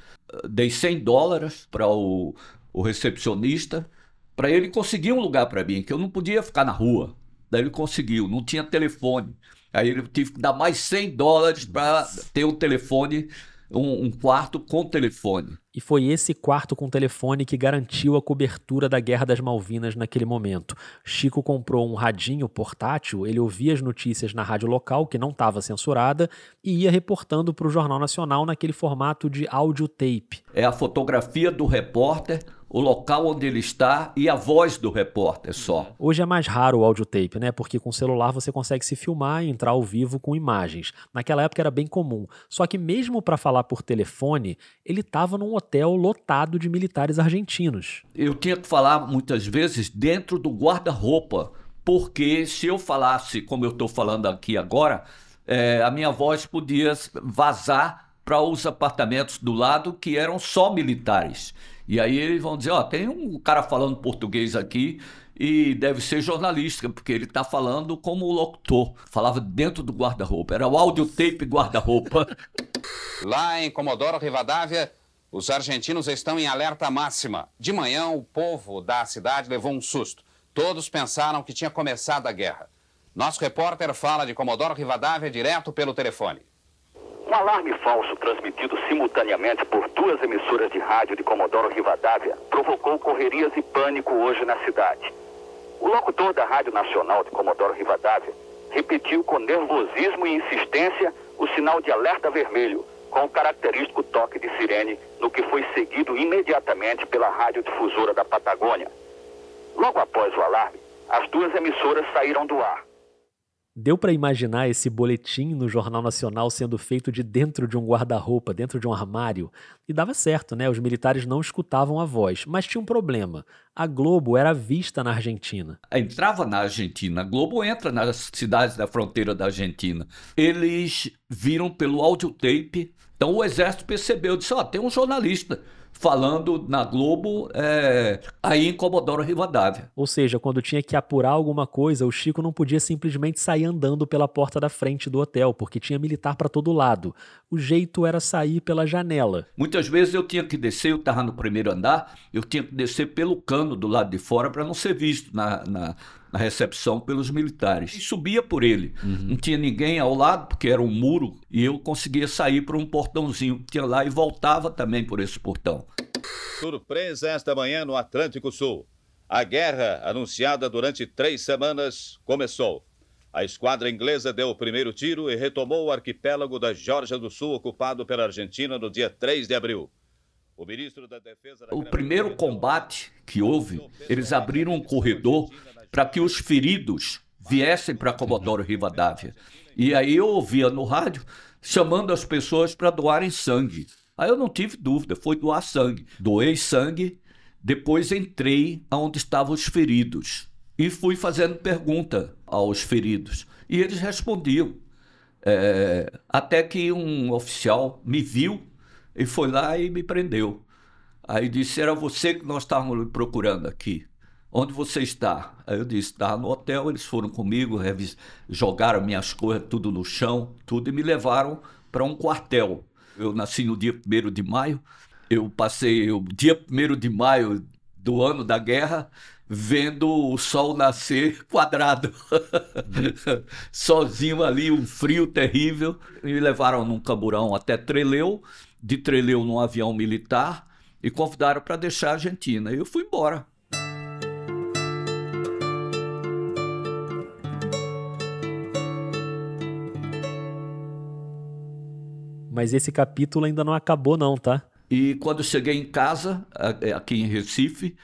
Speaker 8: dei 100 dólares para o, o recepcionista, para ele conseguir um lugar para mim, que eu não podia ficar na rua. Daí ele conseguiu, não tinha telefone. Aí ele tive que dar mais 100 dólares para ter um telefone um, um, quarto com telefone.
Speaker 9: E foi esse quarto com telefone que garantiu a cobertura da Guerra das Malvinas naquele momento. Chico comprou um radinho portátil, ele ouvia as notícias na rádio local, que não estava censurada, e ia reportando para o Jornal Nacional naquele formato de áudio tape.
Speaker 8: É a fotografia do repórter o local onde ele está e a voz do repórter só.
Speaker 9: Hoje é mais raro o audiotape, né? Porque com celular você consegue se filmar e entrar ao vivo com imagens. Naquela época era bem comum. Só que mesmo para falar por telefone, ele estava num hotel lotado de militares argentinos.
Speaker 8: Eu tinha que falar muitas vezes dentro do guarda-roupa, porque se eu falasse como eu estou falando aqui agora, é, a minha voz podia vazar para os apartamentos do lado que eram só militares. E aí eles vão dizer, ó, tem um cara falando português aqui e deve ser jornalista, porque ele está falando como locutor. Falava dentro do guarda-roupa. Era o audiotape guarda-roupa.
Speaker 15: Lá em Comodoro Rivadavia, os argentinos estão em alerta máxima. De manhã, o povo da cidade levou um susto. Todos pensaram que tinha começado a guerra. Nosso repórter fala de Comodoro Rivadavia direto pelo telefone.
Speaker 13: Um alarme falso transmitido simultaneamente por duas emissoras de rádio de Comodoro Rivadavia provocou correrias e pânico hoje na cidade. O locutor da Rádio Nacional de Comodoro Rivadavia repetiu com nervosismo e insistência o sinal de alerta vermelho, com o característico toque de sirene, no que foi seguido imediatamente pela radiodifusora da Patagônia. Logo após o alarme, as duas emissoras saíram do ar.
Speaker 9: Deu para imaginar esse boletim no Jornal Nacional sendo feito de dentro de um guarda-roupa, dentro de um armário? E dava certo, né? Os militares não escutavam a voz. Mas tinha um problema. A Globo era vista na Argentina.
Speaker 8: Entrava na Argentina. A Globo entra nas cidades da fronteira da Argentina. Eles viram pelo audiotape. Então o exército percebeu, disse: Ó, oh, tem um jornalista falando na Globo é, aí em Comodoro Rivadavia.
Speaker 9: Ou seja, quando tinha que apurar alguma coisa, o Chico não podia simplesmente sair andando pela porta da frente do hotel, porque tinha militar para todo lado. O jeito era sair pela janela.
Speaker 8: Muitas vezes eu tinha que descer, eu estava no primeiro andar, eu tinha que descer pelo cano do lado de fora para não ser visto na, na na recepção pelos militares. E subia por ele. Uhum. Não tinha ninguém ao lado, porque era um muro, e eu conseguia sair por um portãozinho que tinha lá e voltava também por esse portão.
Speaker 3: Surpresa esta manhã no Atlântico Sul. A guerra, anunciada durante três semanas, começou. A esquadra inglesa deu o primeiro tiro e retomou o arquipélago da Geórgia do Sul, ocupado pela Argentina no dia 3 de abril.
Speaker 8: O ministro da Defesa. Da o primeiro combate que houve, eles abriram um corredor para que os feridos viessem para Comodoro Rivadavia. E aí eu ouvia no rádio chamando as pessoas para doarem sangue. Aí eu não tive dúvida, foi doar sangue. Doei sangue, depois entrei aonde estavam os feridos e fui fazendo pergunta aos feridos. E eles respondiam. É, até que um oficial me viu e foi lá e me prendeu. Aí disse: Era você que nós estávamos procurando aqui. Onde você está? Aí eu disse, estava no hotel, eles foram comigo, jogaram minhas coisas tudo no chão, tudo, e me levaram para um quartel. Eu nasci no dia 1 de maio, eu passei o dia 1 de maio do ano da guerra vendo o sol nascer quadrado, sozinho ali, um frio terrível. Me levaram num camburão até Treleu, de Treleu num avião militar, e convidaram para deixar a Argentina. E eu fui embora.
Speaker 9: Mas esse capítulo ainda não acabou, não, tá?
Speaker 8: E quando cheguei em casa, é, aqui em Recife,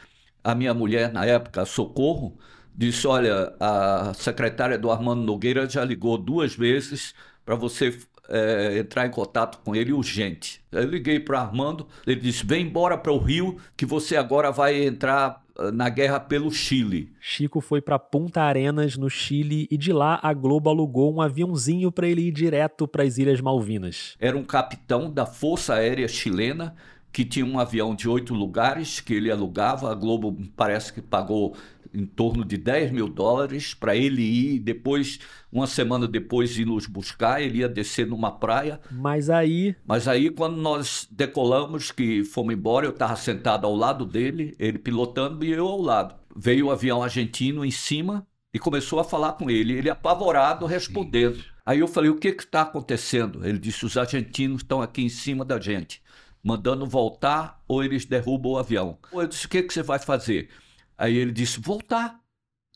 Speaker 8: a minha mulher, na época, Socorro, disse: Olha, a secretária do Armando Nogueira já ligou duas vezes para você é, entrar em contato com ele urgente. Eu liguei para Armando, ele disse: Vem embora para o Rio, que você agora vai entrar na guerra pelo Chile.
Speaker 9: Chico foi para Punta Arenas, no Chile, e de lá a Globo alugou um aviãozinho para ele ir direto para as Ilhas Malvinas.
Speaker 8: Era um capitão da Força Aérea Chilena que tinha um avião de oito lugares que ele alugava. A Globo parece que pagou em torno de 10 mil dólares para ele ir. Depois, uma semana depois, ir nos buscar. Ele ia descer numa praia.
Speaker 9: Mas aí.
Speaker 8: Mas aí, quando nós decolamos, que fomos embora, eu estava sentado ao lado dele, ele pilotando e eu ao lado. Veio o avião argentino em cima e começou a falar com ele. Ele apavorado, respondendo. Sim. Aí eu falei: o que está acontecendo? Ele disse: os argentinos estão aqui em cima da gente mandando voltar ou eles derrubam o avião. Eu disse: o que, que você vai fazer? Aí ele disse: voltar,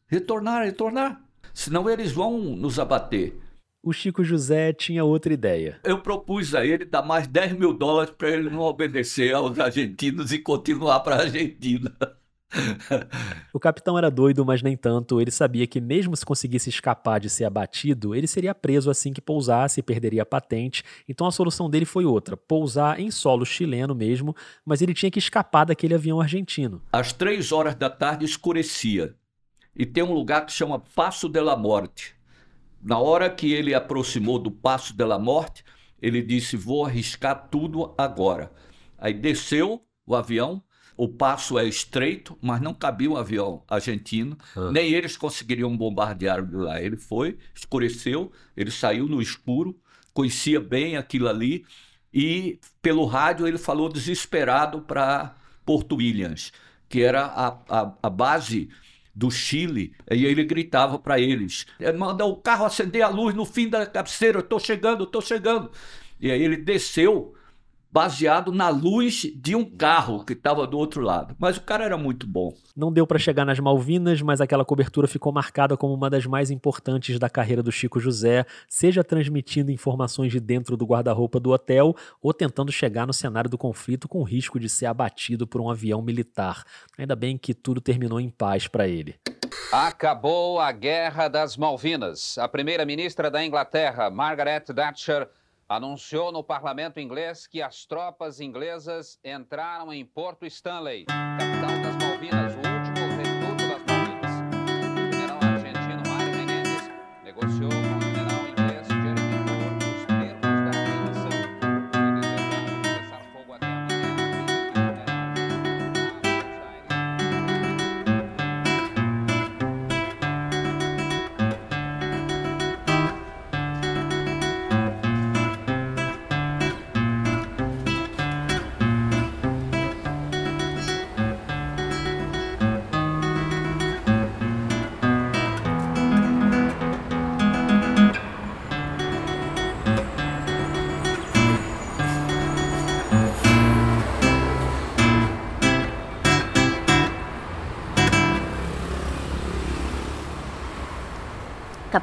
Speaker 8: retornar, retornar. Senão eles vão nos abater.
Speaker 9: O Chico José tinha outra ideia.
Speaker 8: Eu propus a ele dar mais 10 mil dólares para ele não obedecer aos argentinos e continuar para a Argentina
Speaker 9: o capitão era doido, mas nem tanto. Ele sabia que, mesmo se conseguisse escapar de ser abatido, ele seria preso assim que pousasse e perderia a patente. Então a solução dele foi outra: pousar em solo chileno mesmo, mas ele tinha que escapar daquele avião argentino.
Speaker 8: Às três horas da tarde escurecia e tem um lugar que chama Passo de la Morte. Na hora que ele aproximou do Passo de la Morte, ele disse: Vou arriscar tudo agora. Aí desceu o avião o passo é estreito, mas não cabia um avião argentino, ah. nem eles conseguiriam bombardear de lá. Ele foi, escureceu, ele saiu no escuro, conhecia bem aquilo ali e pelo rádio ele falou desesperado para Porto Williams, que era a, a, a base do Chile, e ele gritava para eles: manda o carro acender a luz no fim da cabeceira, eu estou chegando, estou chegando. E aí ele desceu baseado na luz de um carro que estava do outro lado. Mas o cara era muito bom.
Speaker 9: Não deu para chegar nas Malvinas, mas aquela cobertura ficou marcada como uma das mais importantes da carreira do Chico José, seja transmitindo informações de dentro do guarda-roupa do hotel ou tentando chegar no cenário do conflito com o risco de ser abatido por um avião militar. Ainda bem que tudo terminou em paz para ele.
Speaker 15: Acabou a Guerra das Malvinas. A primeira-ministra da Inglaterra, Margaret Thatcher, anunciou no parlamento inglês que as tropas inglesas entraram em Porto Stanley,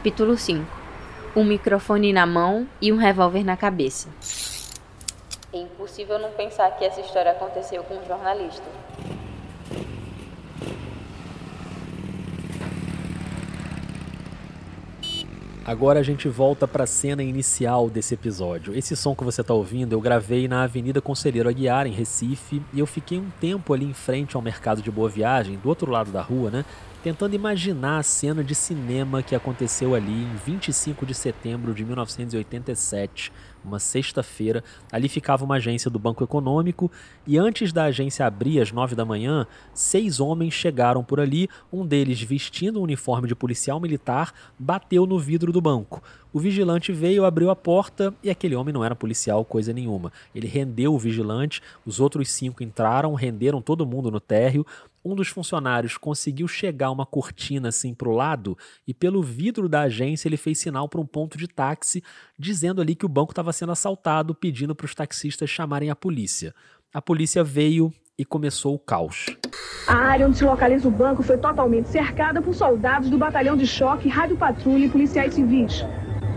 Speaker 7: Capítulo 5 Um microfone na mão e um revólver na cabeça. É impossível não pensar que essa história aconteceu com um jornalista.
Speaker 9: Agora a gente volta para a cena inicial desse episódio. Esse som que você está ouvindo eu gravei na Avenida Conselheiro Aguiar, em Recife, e eu fiquei um tempo ali em frente ao mercado de Boa Viagem, do outro lado da rua, né? Tentando imaginar a cena de cinema que aconteceu ali em 25 de setembro de 1987, uma sexta-feira. Ali ficava uma agência do Banco Econômico e antes da agência abrir às nove da manhã, seis homens chegaram por ali. Um deles, vestindo um uniforme de policial militar, bateu no vidro do banco. O vigilante veio, abriu a porta e aquele homem não era policial, coisa nenhuma. Ele rendeu o vigilante, os outros cinco entraram, renderam todo mundo no térreo. Um dos funcionários conseguiu chegar uma cortina assim para o lado e pelo vidro da agência ele fez sinal para um ponto de táxi, dizendo ali que o banco estava sendo assaltado, pedindo para os taxistas chamarem a polícia. A polícia veio e começou o caos.
Speaker 4: A área onde se localiza o banco foi totalmente cercada por soldados do batalhão de choque, rádio patrulha e policiais civis.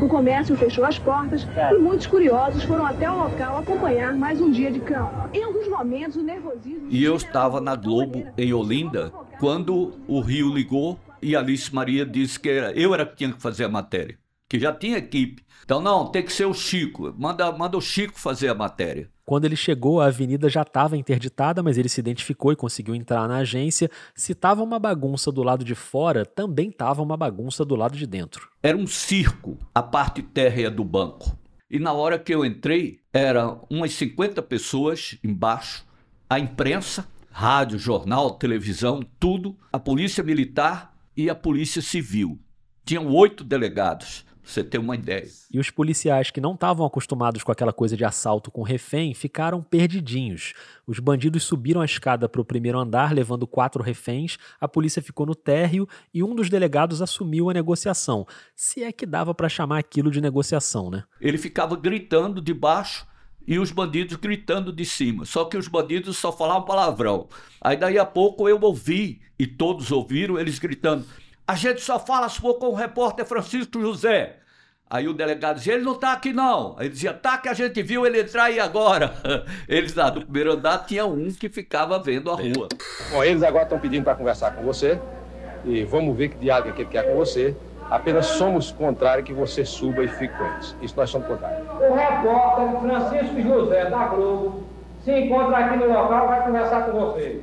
Speaker 4: O comércio fechou as portas e muitos curiosos foram até o local acompanhar mais um dia de campo. Em alguns momentos, o nervosismo.
Speaker 8: E eu estava na Globo, em Olinda, quando o Rio ligou e Alice Maria disse que era, eu era que tinha que fazer a matéria, que já tinha equipe. Então, não, tem que ser o Chico. Manda, manda o Chico fazer a matéria.
Speaker 9: Quando ele chegou, a avenida já estava interditada, mas ele se identificou e conseguiu entrar na agência. Se estava uma bagunça do lado de fora, também estava uma bagunça do lado de dentro.
Speaker 8: Era um circo, a parte térrea do banco. E na hora que eu entrei, eram umas 50 pessoas embaixo, a imprensa, rádio, jornal, televisão, tudo, a polícia militar e a polícia civil. Tinham oito delegados você ter uma ideia.
Speaker 9: E os policiais que não estavam acostumados com aquela coisa de assalto com refém ficaram perdidinhos. Os bandidos subiram a escada para o primeiro andar, levando quatro reféns, a polícia ficou no térreo e um dos delegados assumiu a negociação. Se é que dava para chamar aquilo de negociação, né?
Speaker 8: Ele ficava gritando de baixo e os bandidos gritando de cima. Só que os bandidos só falavam palavrão. Aí daí a pouco eu ouvi, e todos ouviram, eles gritando: a gente só fala se for com o repórter Francisco José. Aí o delegado dizia, ele não está aqui não. Aí ele dizia, tá que a gente viu ele entrar aí agora. Eles lá do primeiro andar tinha um que ficava vendo a rua.
Speaker 16: Bom, eles agora estão pedindo para conversar com você. E vamos ver que diálogo é que ele quer com você. Apenas somos contrários que você suba e fique com eles. Isso nós somos contrários.
Speaker 17: O repórter Francisco José da Globo se encontra aqui no local vai conversar com você.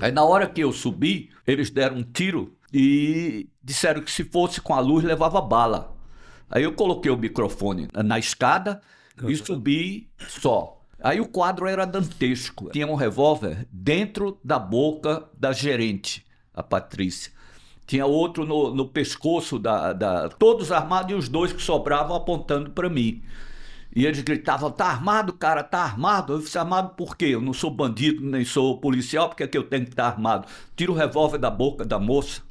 Speaker 8: Aí na hora que eu subi, eles deram um tiro e disseram que se fosse com a luz levava bala. Aí eu coloquei o microfone na escada e subi só. Aí o quadro era dantesco. Tinha um revólver dentro da boca da gerente, a Patrícia. Tinha outro no, no pescoço da, da. Todos armados e os dois que sobravam apontando para mim. E eles gritavam: tá armado, cara, tá armado. Eu disse: armado por quê? Eu não sou bandido, nem sou policial, porque é que eu tenho que estar armado? Tira o revólver da boca da moça.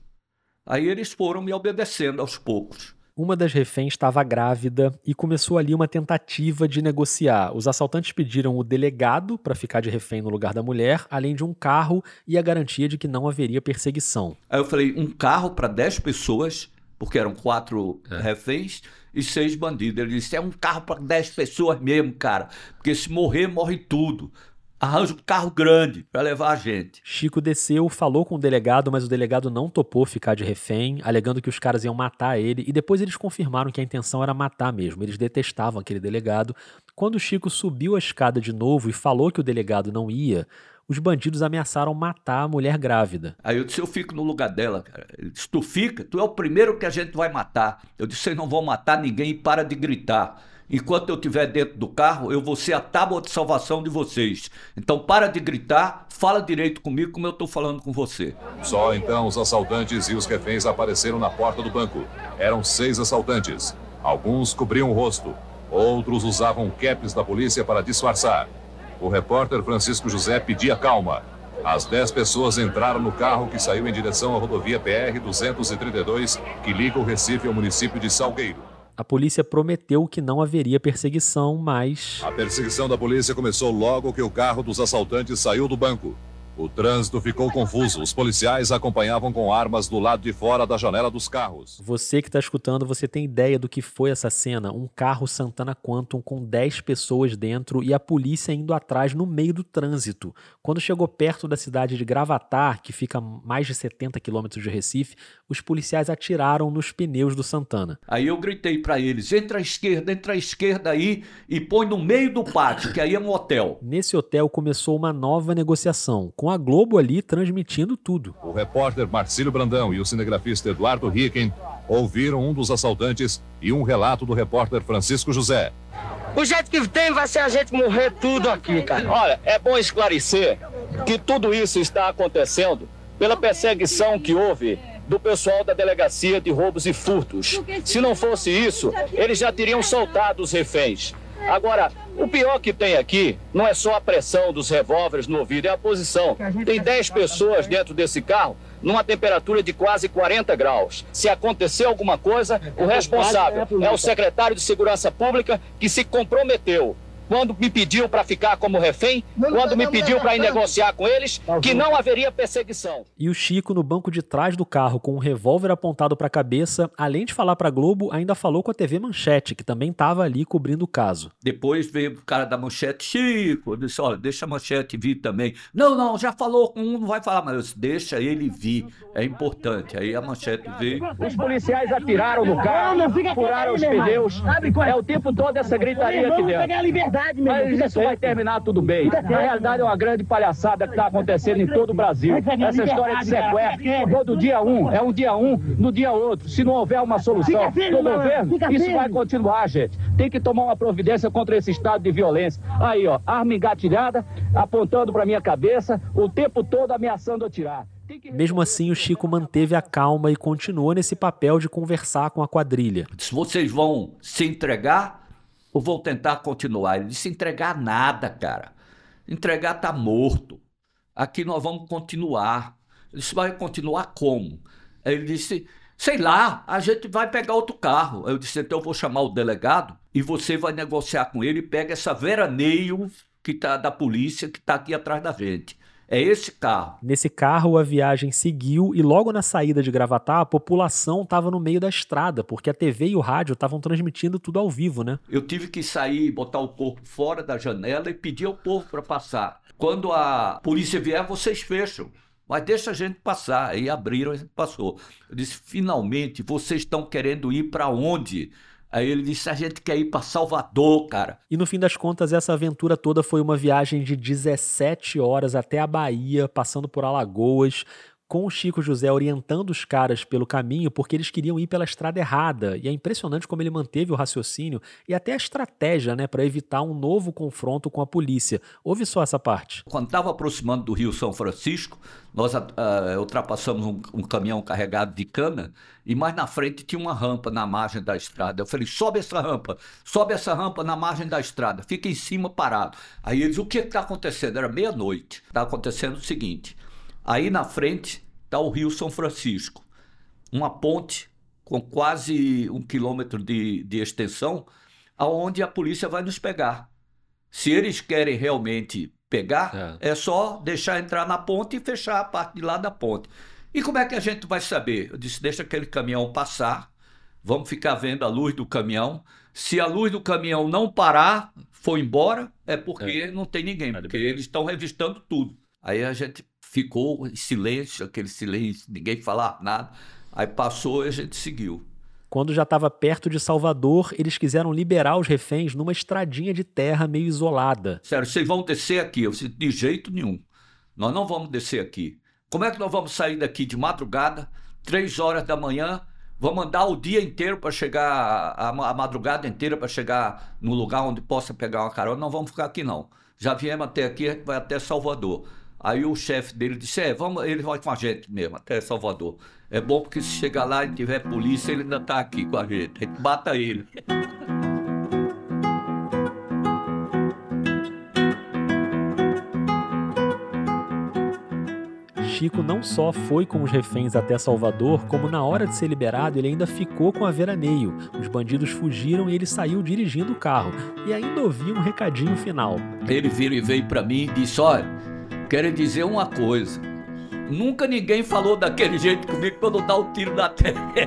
Speaker 8: Aí eles foram me obedecendo aos poucos.
Speaker 9: Uma das reféns estava grávida e começou ali uma tentativa de negociar. Os assaltantes pediram o delegado para ficar de refém no lugar da mulher, além de um carro e a garantia de que não haveria perseguição.
Speaker 8: Aí eu falei: um carro para 10 pessoas, porque eram quatro é. reféns e seis bandidos. Ele disse: é um carro para 10 pessoas mesmo, cara, porque se morrer, morre tudo arranja um carro grande para levar a gente.
Speaker 9: Chico desceu, falou com o delegado, mas o delegado não topou ficar de refém, alegando que os caras iam matar ele, e depois eles confirmaram que a intenção era matar mesmo. Eles detestavam aquele delegado. Quando o Chico subiu a escada de novo e falou que o delegado não ia, os bandidos ameaçaram matar a mulher grávida.
Speaker 8: Aí eu disse: Eu fico no lugar dela, cara. Ele disse: Tu fica, tu é o primeiro que a gente vai matar. Eu disse: Vocês não vão matar ninguém e para de gritar. Enquanto eu estiver dentro do carro, eu vou ser a tábua de salvação de vocês. Então para de gritar, fala direito comigo como eu estou falando com você.
Speaker 3: Só então os assaltantes e os reféns apareceram na porta do banco. Eram seis assaltantes. Alguns cobriam o rosto, outros usavam caps da polícia para disfarçar. O repórter Francisco José pedia calma. As dez pessoas entraram no carro que saiu em direção à rodovia PR-232, que liga o Recife ao município de Salgueiro.
Speaker 9: A polícia prometeu que não haveria perseguição, mas.
Speaker 3: A perseguição da polícia começou logo que o carro dos assaltantes saiu do banco. O trânsito ficou confuso. Os policiais acompanhavam com armas do lado de fora da janela dos carros.
Speaker 9: Você que está escutando, você tem ideia do que foi essa cena? Um carro Santana Quantum com 10 pessoas dentro e a polícia indo atrás no meio do trânsito. Quando chegou perto da cidade de Gravatar, que fica a mais de 70 quilômetros de Recife, os policiais atiraram nos pneus do Santana.
Speaker 8: Aí eu gritei para eles: entra à esquerda, entra à esquerda aí e põe no meio do pátio, que aí é um hotel.
Speaker 9: Nesse hotel começou uma nova negociação com a Globo ali transmitindo tudo.
Speaker 3: O repórter Marcílio Brandão e o cinegrafista Eduardo Ricken ouviram um dos assaltantes e um relato do repórter Francisco José.
Speaker 17: O jeito que tem vai ser a gente morrer tudo aqui, cara.
Speaker 18: Olha, é bom esclarecer que tudo isso está acontecendo pela perseguição que houve do pessoal da delegacia de roubos e furtos. Se não fosse isso, eles já teriam soltado os reféns. Agora, o pior que tem aqui não é só a pressão dos revólveres no ouvido, é a posição. Tem 10 pessoas dentro desse carro numa temperatura de quase 40 graus. Se acontecer alguma coisa, o responsável é o secretário de Segurança Pública que se comprometeu quando me pediu para ficar como refém, quando me pediu para ir negociar com eles, que não haveria perseguição.
Speaker 9: E o Chico, no banco de trás do carro, com um revólver apontado para a cabeça, além de falar para Globo, ainda falou com a TV Manchete, que também estava ali cobrindo o caso.
Speaker 8: Depois veio o cara da Manchete, Chico, disse, olha, deixa a Manchete vir também. Não, não, já falou com um, não vai falar, mas eu disse, deixa ele vir, é importante. Aí a Manchete veio.
Speaker 18: Os policiais atiraram no carro, furaram os pneus, é o tempo todo essa gritaria aqui dentro. Mas isso vai terminar tudo bem. Na realidade, é uma grande palhaçada que está acontecendo em todo o Brasil. Essa história de sequestro, todo dia um, é um dia um, no dia outro. Se não houver uma solução do governo, isso vai continuar, gente. Tem que tomar uma providência contra esse estado de violência. Aí, ó, arma engatilhada, apontando para minha cabeça, o tempo todo ameaçando atirar.
Speaker 9: Mesmo assim, o Chico manteve a calma e continuou nesse papel de conversar com a quadrilha.
Speaker 8: Se vocês vão se entregar, ou vou tentar continuar? Ele disse: entregar nada, cara. Entregar tá morto. Aqui nós vamos continuar. Ele disse: vai continuar como? Ele disse: sei lá, a gente vai pegar outro carro. Eu disse: então eu vou chamar o delegado e você vai negociar com ele e pega essa veraneio que tá da polícia que está aqui atrás da gente. É esse carro.
Speaker 9: Nesse carro, a viagem seguiu e logo na saída de Gravatá, a população estava no meio da estrada, porque a TV e o rádio estavam transmitindo tudo ao vivo, né?
Speaker 8: Eu tive que sair, botar o corpo fora da janela e pedir ao povo para passar. Quando a polícia vier, vocês fecham. Mas deixa a gente passar. Aí abriram e passou. Eu disse: finalmente, vocês estão querendo ir para onde? Aí ele disse: a gente quer ir para Salvador, cara.
Speaker 9: E no fim das contas, essa aventura toda foi uma viagem de 17 horas até a Bahia, passando por Alagoas, com o Chico José orientando os caras pelo caminho, porque eles queriam ir pela estrada errada. E é impressionante como ele manteve o raciocínio e até a estratégia, né, para evitar um novo confronto com a polícia. Ouve só essa parte.
Speaker 8: Quando estava aproximando do Rio São Francisco, nós uh, ultrapassamos um, um, caminhão carregado de cana e mais na frente tinha uma rampa na margem da estrada. Eu falei: sobe essa rampa, sobe essa rampa na margem da estrada, fica em cima parado. Aí eles: o que está acontecendo? Era meia-noite. Está acontecendo o seguinte Aí na frente está o Rio São Francisco, uma ponte com quase um quilômetro de, de extensão, aonde a polícia vai nos pegar. Se eles querem realmente pegar, é. é só deixar entrar na ponte e fechar a parte de lá da ponte. E como é que a gente vai saber? Eu disse: deixa aquele caminhão passar, vamos ficar vendo a luz do caminhão. Se a luz do caminhão não parar, for embora, é porque é. não tem ninguém, porque eles estão revistando tudo. Aí a gente ficou em silêncio, aquele silêncio, ninguém falava nada. Aí passou e a gente seguiu.
Speaker 9: Quando já estava perto de Salvador, eles quiseram liberar os reféns numa estradinha de terra meio isolada.
Speaker 8: Sério, vocês vão descer aqui? Eu disse, de jeito nenhum. Nós não vamos descer aqui. Como é que nós vamos sair daqui de madrugada, três horas da manhã, vamos andar o dia inteiro para chegar, a, a madrugada inteira para chegar no lugar onde possa pegar uma carona? Não vamos ficar aqui não. Já viemos até aqui, a gente vai até Salvador. Aí o chefe dele disse: É, vamos, ele vai com a gente mesmo, até Salvador. É bom porque se chegar lá e tiver polícia, ele ainda está aqui com a gente. A gente bata ele.
Speaker 9: Chico não só foi com os reféns até Salvador, como na hora de ser liberado ele ainda ficou com a veraneio. Os bandidos fugiram e ele saiu dirigindo o carro. E ainda ouviu um recadinho final.
Speaker 8: Ele virou e veio para mim e disse: Olha Quero dizer uma coisa. Nunca ninguém falou daquele jeito comigo quando dar o tiro na testa.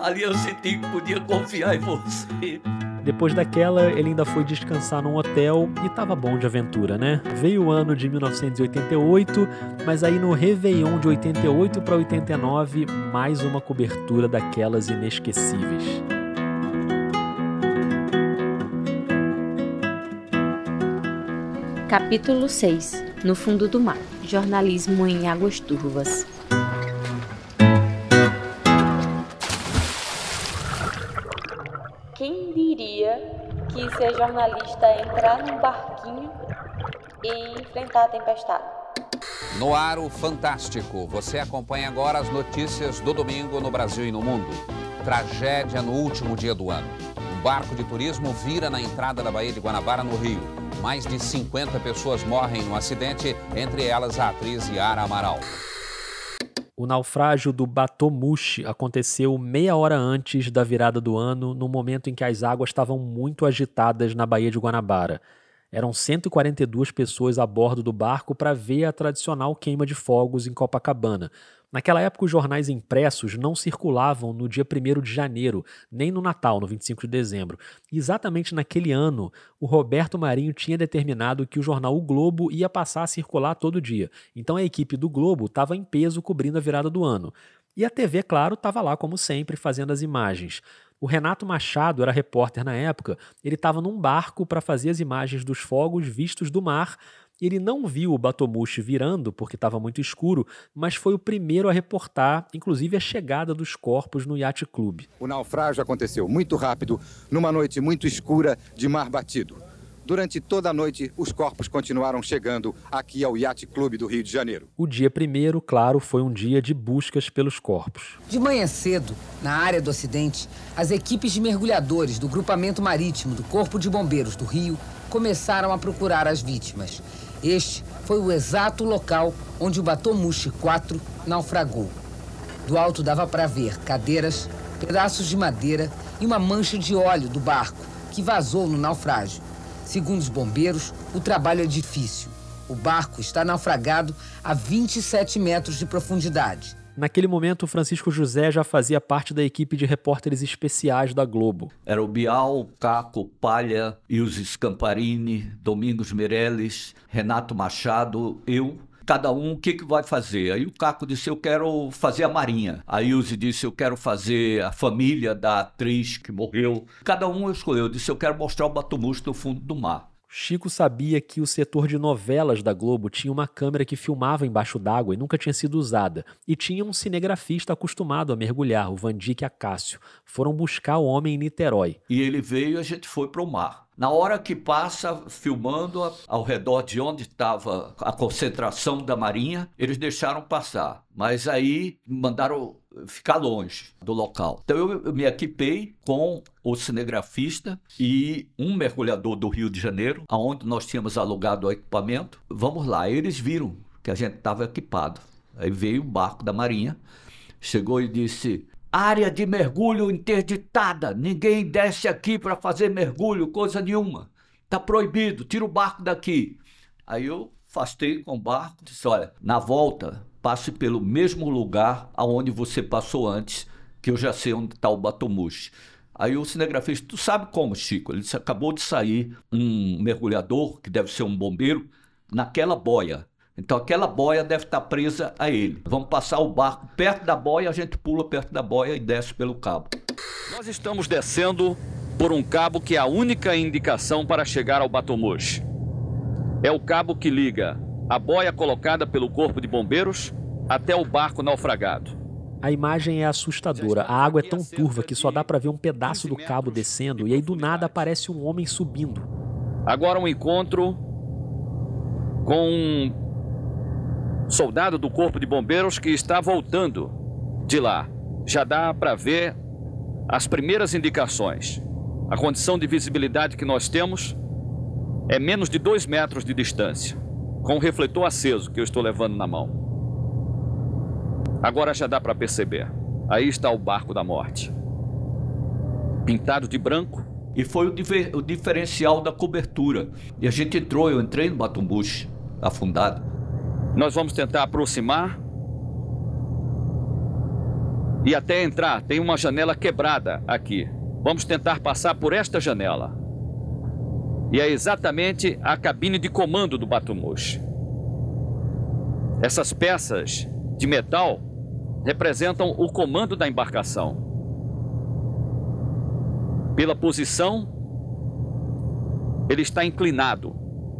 Speaker 8: Ali eu senti que podia confiar em você.
Speaker 9: Depois daquela, ele ainda foi descansar num hotel e tava bom de aventura, né? Veio o ano de 1988, mas aí no Réveillon de 88 para 89, mais uma cobertura daquelas inesquecíveis.
Speaker 7: Capítulo 6 No fundo do mar Jornalismo em águas turvas. Quem diria que ser jornalista é entrar num barquinho e enfrentar a tempestade?
Speaker 15: No ar, o Fantástico. Você acompanha agora as notícias do domingo no Brasil e no mundo. Tragédia no último dia do ano. Um barco de turismo vira na entrada da Baía de Guanabara, no Rio. Mais de 50 pessoas morrem no acidente, entre elas a atriz Yara Amaral.
Speaker 9: O naufrágio do Batomushi aconteceu meia hora antes da virada do ano, no momento em que as águas estavam muito agitadas na Baía de Guanabara. Eram 142 pessoas a bordo do barco para ver a tradicional queima de fogos em Copacabana. Naquela época, os jornais impressos não circulavam no dia 1 de janeiro, nem no Natal, no 25 de dezembro. E exatamente naquele ano, o Roberto Marinho tinha determinado que o jornal O Globo ia passar a circular todo dia. Então a equipe do Globo estava em peso cobrindo a virada do ano. E a TV, claro, estava lá, como sempre, fazendo as imagens. O Renato Machado era repórter na época, ele estava num barco para fazer as imagens dos fogos vistos do mar ele não viu o Batomushi virando porque estava muito escuro, mas foi o primeiro a reportar, inclusive, a chegada dos corpos no Yacht Club.
Speaker 19: O naufrágio aconteceu muito rápido, numa noite muito escura de mar batido. Durante toda a noite, os corpos continuaram chegando aqui ao Yacht Clube do Rio de Janeiro.
Speaker 9: O dia primeiro, claro, foi um dia de buscas pelos corpos.
Speaker 20: De manhã cedo, na área do acidente, as equipes de mergulhadores do Grupamento Marítimo do Corpo de Bombeiros do Rio começaram a procurar as vítimas. Este foi o exato local onde o Batomushi 4 naufragou. Do alto dava para ver cadeiras, pedaços de madeira e uma mancha de óleo do barco que vazou no naufrágio. Segundo os bombeiros, o trabalho é difícil. O barco está naufragado a 27 metros de profundidade.
Speaker 9: Naquele momento, Francisco José já fazia parte da equipe de repórteres especiais da Globo.
Speaker 8: Era o Bial, Caco, Palha, Ilse Scamparini, Domingos Meirelles, Renato Machado, eu. Cada um o que, que vai fazer? Aí o Caco disse: Eu quero fazer a Marinha. A Ilse disse: Eu quero fazer a família da atriz que morreu. Cada um escolheu. Eu disse: Eu quero mostrar o Batomusto no fundo do mar.
Speaker 9: Chico sabia que o setor de novelas da Globo tinha uma câmera que filmava embaixo d'água e nunca tinha sido usada. E tinha um cinegrafista acostumado a mergulhar, o Vandique Acácio. Foram buscar o homem em Niterói.
Speaker 8: E ele veio e a gente foi para o mar. Na hora que passa filmando ao redor de onde estava a concentração da Marinha, eles deixaram passar. Mas aí mandaram ficar longe do local. Então eu, me equipei com o cinegrafista e um mergulhador do Rio de Janeiro, aonde nós tínhamos alugado o equipamento. Vamos lá, eles viram que a gente estava equipado. Aí veio o barco da Marinha, chegou e disse: área de mergulho interditada, ninguém desce aqui para fazer mergulho, coisa nenhuma. Tá proibido, tira o barco daqui. Aí eu afastei com o barco, disse: olha, na volta passe pelo mesmo lugar aonde você passou antes, que eu já sei onde está o Batomushi. Aí o cinegrafista, tu sabe como, Chico? Ele disse, acabou de sair um mergulhador, que deve ser um bombeiro, naquela boia. Então aquela boia deve estar tá presa a ele. Vamos passar o barco perto da boia, a gente pula perto da boia e desce pelo cabo.
Speaker 12: Nós estamos descendo por um cabo que é a única indicação para chegar ao Batomushi. É o cabo que liga a boia colocada pelo corpo de bombeiros até o barco naufragado.
Speaker 9: A imagem é assustadora. A água é tão turva que só dá para ver um pedaço do cabo descendo e aí do nada aparece um homem subindo.
Speaker 12: Agora um encontro com um soldado do corpo de bombeiros que está voltando de lá. Já dá para ver as primeiras indicações. A condição de visibilidade que nós temos é menos de dois metros de distância com o refletor aceso que eu estou levando na mão. Agora já dá para perceber. Aí está o barco da morte. Pintado de branco.
Speaker 8: E foi o, difer o diferencial da cobertura. E a gente entrou, eu entrei no Batumbush, afundado.
Speaker 12: Nós vamos tentar aproximar. E até entrar, tem uma janela quebrada aqui. Vamos tentar passar por esta janela. E é exatamente a cabine de comando do Batumush. Essas peças de metal representam o comando da embarcação. Pela posição, ele está inclinado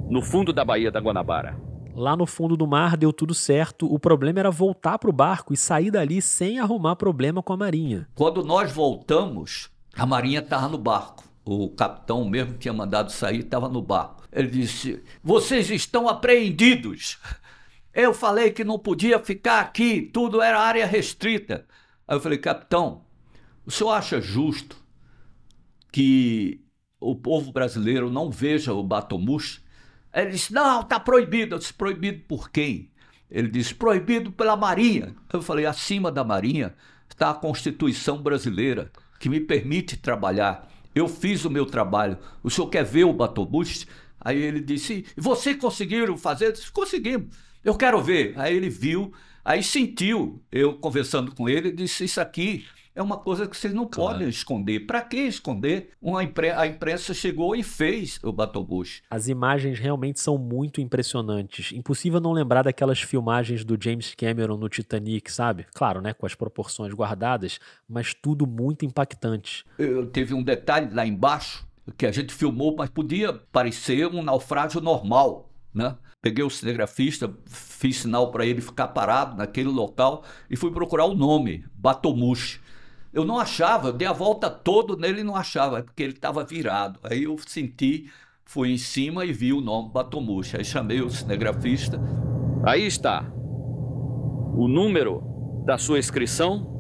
Speaker 12: no fundo da Baía da Guanabara.
Speaker 9: Lá no fundo do mar deu tudo certo. O problema era voltar para o barco e sair dali sem arrumar problema com a marinha.
Speaker 8: Quando nós voltamos, a marinha estava no barco o capitão mesmo tinha mandado sair estava no barco. Ele disse: Vocês estão apreendidos. Eu falei que não podia ficar aqui, tudo era área restrita. Aí eu falei: Capitão, o senhor acha justo que o povo brasileiro não veja o Batomush? Ele disse: Não, está proibido. Eu disse: Proibido por quem? Ele disse: proibido pela Marinha. Eu falei: acima da Marinha está a Constituição brasileira, que me permite trabalhar. Eu fiz o meu trabalho. O senhor quer ver o Batobush? Aí ele disse: Você conseguiram fazer? Eu disse, Conseguimos. Eu quero ver. Aí ele viu, aí sentiu eu conversando com ele, disse: Isso aqui é uma coisa que vocês não claro. podem esconder. Para que esconder? Uma impre a imprensa chegou e fez o Batobush.
Speaker 9: As imagens realmente são muito impressionantes. Impossível não lembrar daquelas filmagens do James Cameron no Titanic, sabe? Claro, né, com as proporções guardadas, mas tudo muito impactante.
Speaker 8: Eu, teve um detalhe lá embaixo que a gente filmou, mas podia parecer um naufrágio normal, né? Peguei o cinegrafista, fiz sinal para ele ficar parado naquele local e fui procurar o nome, Batomush. Eu não achava, eu dei a volta toda nele e não achava, é porque ele estava virado. Aí eu senti, fui em cima e vi o nome Batomush. Aí chamei o cinegrafista.
Speaker 18: Aí está o número da sua inscrição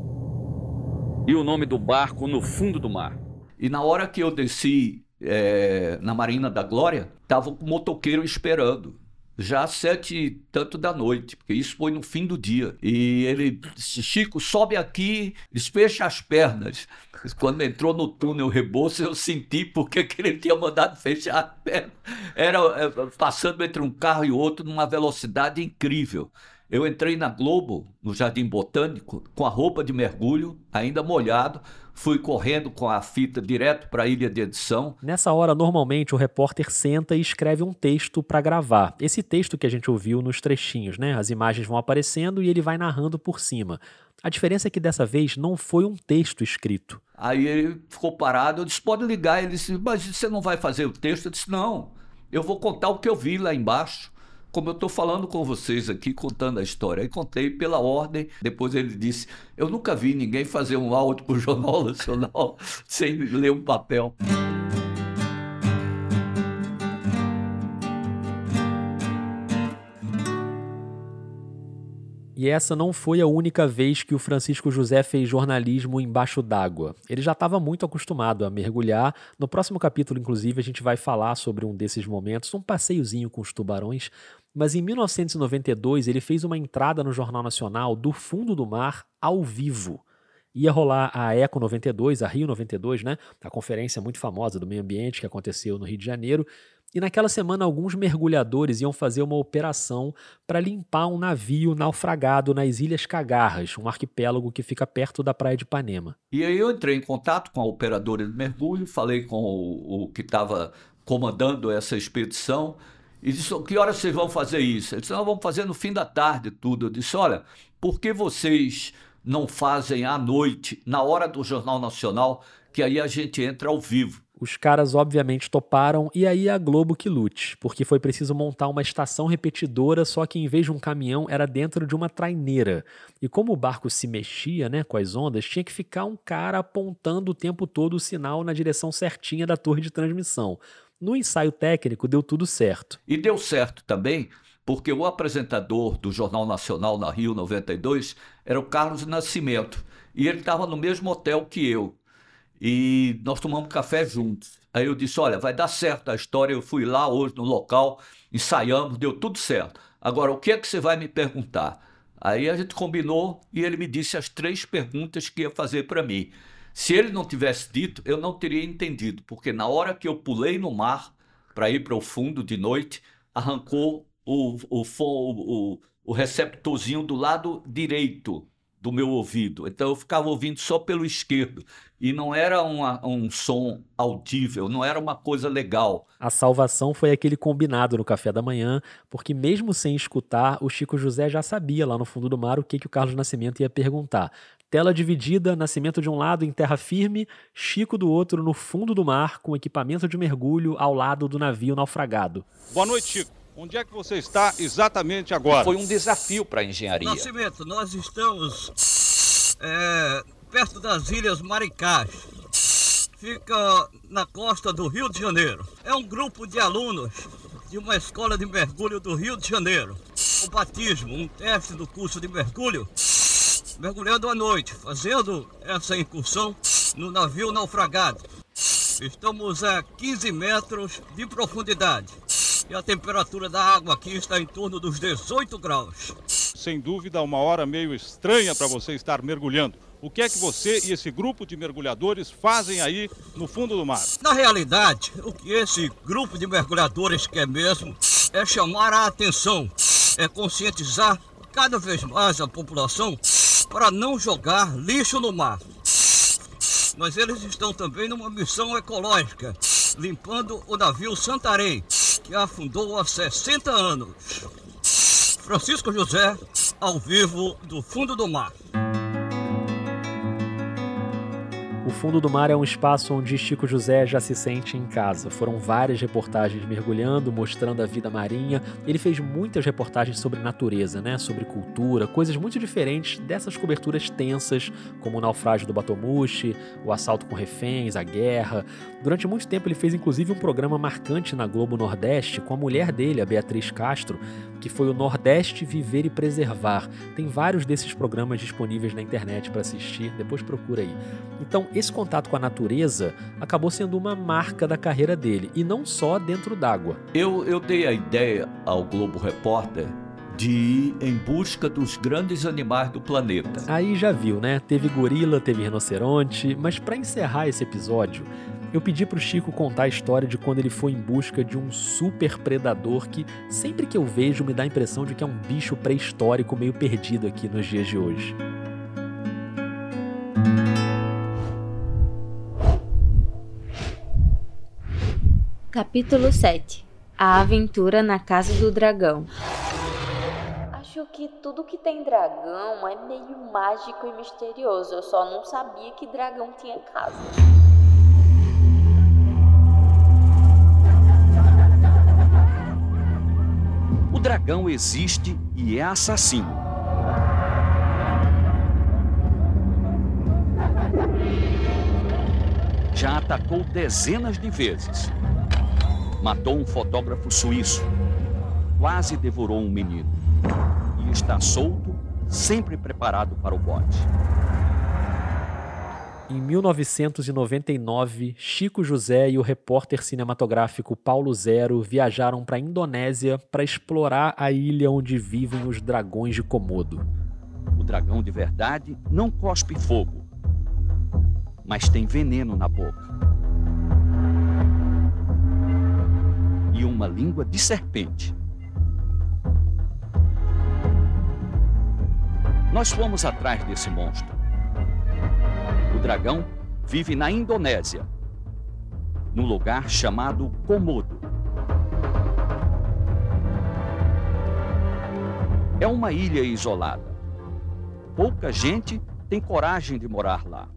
Speaker 18: e o nome do barco no fundo do mar.
Speaker 8: E na hora que eu desci é, na Marina da Glória, estava o motoqueiro esperando já às sete e tanto da noite, porque isso foi no fim do dia. E ele disse, Chico, sobe aqui, despecha as pernas. Quando entrou no túnel Rebouças, eu senti porque que ele tinha mandado fechar as pernas. Era é, passando entre um carro e outro numa velocidade incrível. Eu entrei na Globo, no Jardim Botânico, com a roupa de mergulho, ainda molhado, fui correndo com a fita direto para a ilha de edição.
Speaker 9: Nessa hora, normalmente, o repórter senta e escreve um texto para gravar. Esse texto que a gente ouviu nos trechinhos, né? As imagens vão aparecendo e ele vai narrando por cima. A diferença é que dessa vez não foi um texto escrito.
Speaker 8: Aí ele ficou parado, eu disse, pode ligar. Ele disse, mas você não vai fazer o texto? Eu disse, não, eu vou contar o que eu vi lá embaixo como eu estou falando com vocês aqui, contando a história. Aí contei pela ordem, depois ele disse: Eu nunca vi ninguém fazer um áudio para o Jornal Nacional sem ler um papel.
Speaker 9: E essa não foi a única vez que o Francisco José fez jornalismo embaixo d'água. Ele já estava muito acostumado a mergulhar. No próximo capítulo, inclusive, a gente vai falar sobre um desses momentos, um passeiozinho com os tubarões. Mas em 1992 ele fez uma entrada no Jornal Nacional do fundo do mar ao vivo. Ia rolar a Eco 92, a Rio 92, né? A conferência muito famosa do meio ambiente que aconteceu no Rio de Janeiro. E naquela semana, alguns mergulhadores iam fazer uma operação para limpar um navio naufragado nas Ilhas Cagarras, um arquipélago que fica perto da praia de Ipanema.
Speaker 8: E aí eu entrei em contato com a operadora de mergulho, falei com o, o que estava comandando essa expedição e disse: Que horas vocês vão fazer isso? Ele disse: Nós vamos fazer no fim da tarde tudo. Eu disse: Olha, por que vocês não fazem à noite, na hora do Jornal Nacional, que aí a gente entra ao vivo?
Speaker 9: Os caras obviamente toparam e aí a Globo que lute, porque foi preciso montar uma estação repetidora, só que em vez de um caminhão era dentro de uma traineira. E como o barco se mexia, né, com as ondas, tinha que ficar um cara apontando o tempo todo o sinal na direção certinha da torre de transmissão. No ensaio técnico deu tudo certo.
Speaker 8: E deu certo também porque o apresentador do Jornal Nacional na Rio 92 era o Carlos Nascimento. E ele estava no mesmo hotel que eu. E nós tomamos café juntos. Aí eu disse: Olha, vai dar certo a história. Eu fui lá hoje no local, ensaiamos, deu tudo certo. Agora, o que é que você vai me perguntar? Aí a gente combinou e ele me disse as três perguntas que ia fazer para mim. Se ele não tivesse dito, eu não teria entendido, porque na hora que eu pulei no mar para ir para o fundo de noite, arrancou o, o, o, o receptorzinho do lado direito do meu ouvido. Então eu ficava ouvindo só pelo esquerdo. E não era uma, um som audível, não era uma coisa legal.
Speaker 9: A salvação foi aquele combinado no café da manhã, porque mesmo sem escutar, o Chico José já sabia lá no fundo do mar o que, que o Carlos Nascimento ia perguntar. Tela dividida, Nascimento de um lado em terra firme, Chico do outro no fundo do mar, com equipamento de mergulho ao lado do navio naufragado.
Speaker 21: Boa noite, Chico. Onde é que você está exatamente agora?
Speaker 8: Foi um desafio para a engenharia.
Speaker 22: Nascimento, nós estamos é, perto das Ilhas Maricás. Fica na costa do Rio de Janeiro. É um grupo de alunos de uma escola de mergulho do Rio de Janeiro. O batismo, um teste do curso de mergulho mergulhando à noite, fazendo essa incursão no navio naufragado. Estamos a 15 metros de profundidade e a temperatura da água aqui está em torno dos 18 graus.
Speaker 21: sem dúvida, uma hora meio estranha para você estar mergulhando. O que é que você e esse grupo de mergulhadores fazem aí no fundo do mar?
Speaker 22: Na realidade, o que esse grupo de mergulhadores quer mesmo é chamar a atenção, é conscientizar cada vez mais a população para não jogar lixo no mar. Mas eles estão também numa missão ecológica, limpando o navio Santarém, que afundou há 60 anos. Francisco José, ao vivo do fundo do mar.
Speaker 9: Fundo do Mar é um espaço onde Chico José já se sente em casa. Foram várias reportagens mergulhando, mostrando a vida marinha. Ele fez muitas reportagens sobre natureza, né? sobre cultura, coisas muito diferentes dessas coberturas tensas, como o naufrágio do Batomushi, o assalto com reféns, a guerra. Durante muito tempo ele fez inclusive um programa marcante na Globo Nordeste com a mulher dele, a Beatriz Castro, que foi o Nordeste Viver e Preservar. Tem vários desses programas disponíveis na internet para assistir, depois procura aí. Então, esse contato com a natureza acabou sendo uma marca da carreira dele, e não só dentro d'água.
Speaker 8: Eu, eu dei a ideia ao Globo Repórter de ir em busca dos grandes animais do planeta.
Speaker 9: Aí já viu, né? Teve gorila, teve rinoceronte, mas para encerrar esse episódio, eu pedi pro Chico contar a história de quando ele foi em busca de um super predador que sempre que eu vejo me dá a impressão de que é um bicho pré-histórico meio perdido aqui nos dias de hoje.
Speaker 7: Capítulo 7 A aventura na casa do dragão. Acho que tudo que tem dragão é meio mágico e misterioso. Eu só não sabia que dragão tinha casa.
Speaker 12: O dragão existe e é assassino. Já atacou dezenas de vezes. Matou um fotógrafo suíço. Quase devorou um menino. E está solto, sempre preparado para o bote.
Speaker 9: Em 1999, Chico José e o repórter cinematográfico Paulo Zero viajaram para a Indonésia para explorar a ilha onde vivem os dragões de Komodo.
Speaker 12: O dragão de verdade não cospe fogo, mas tem veneno na boca. Uma língua de serpente. Nós fomos atrás desse monstro. O dragão vive na Indonésia, num lugar chamado Komodo. É uma ilha isolada. Pouca gente tem coragem de morar lá.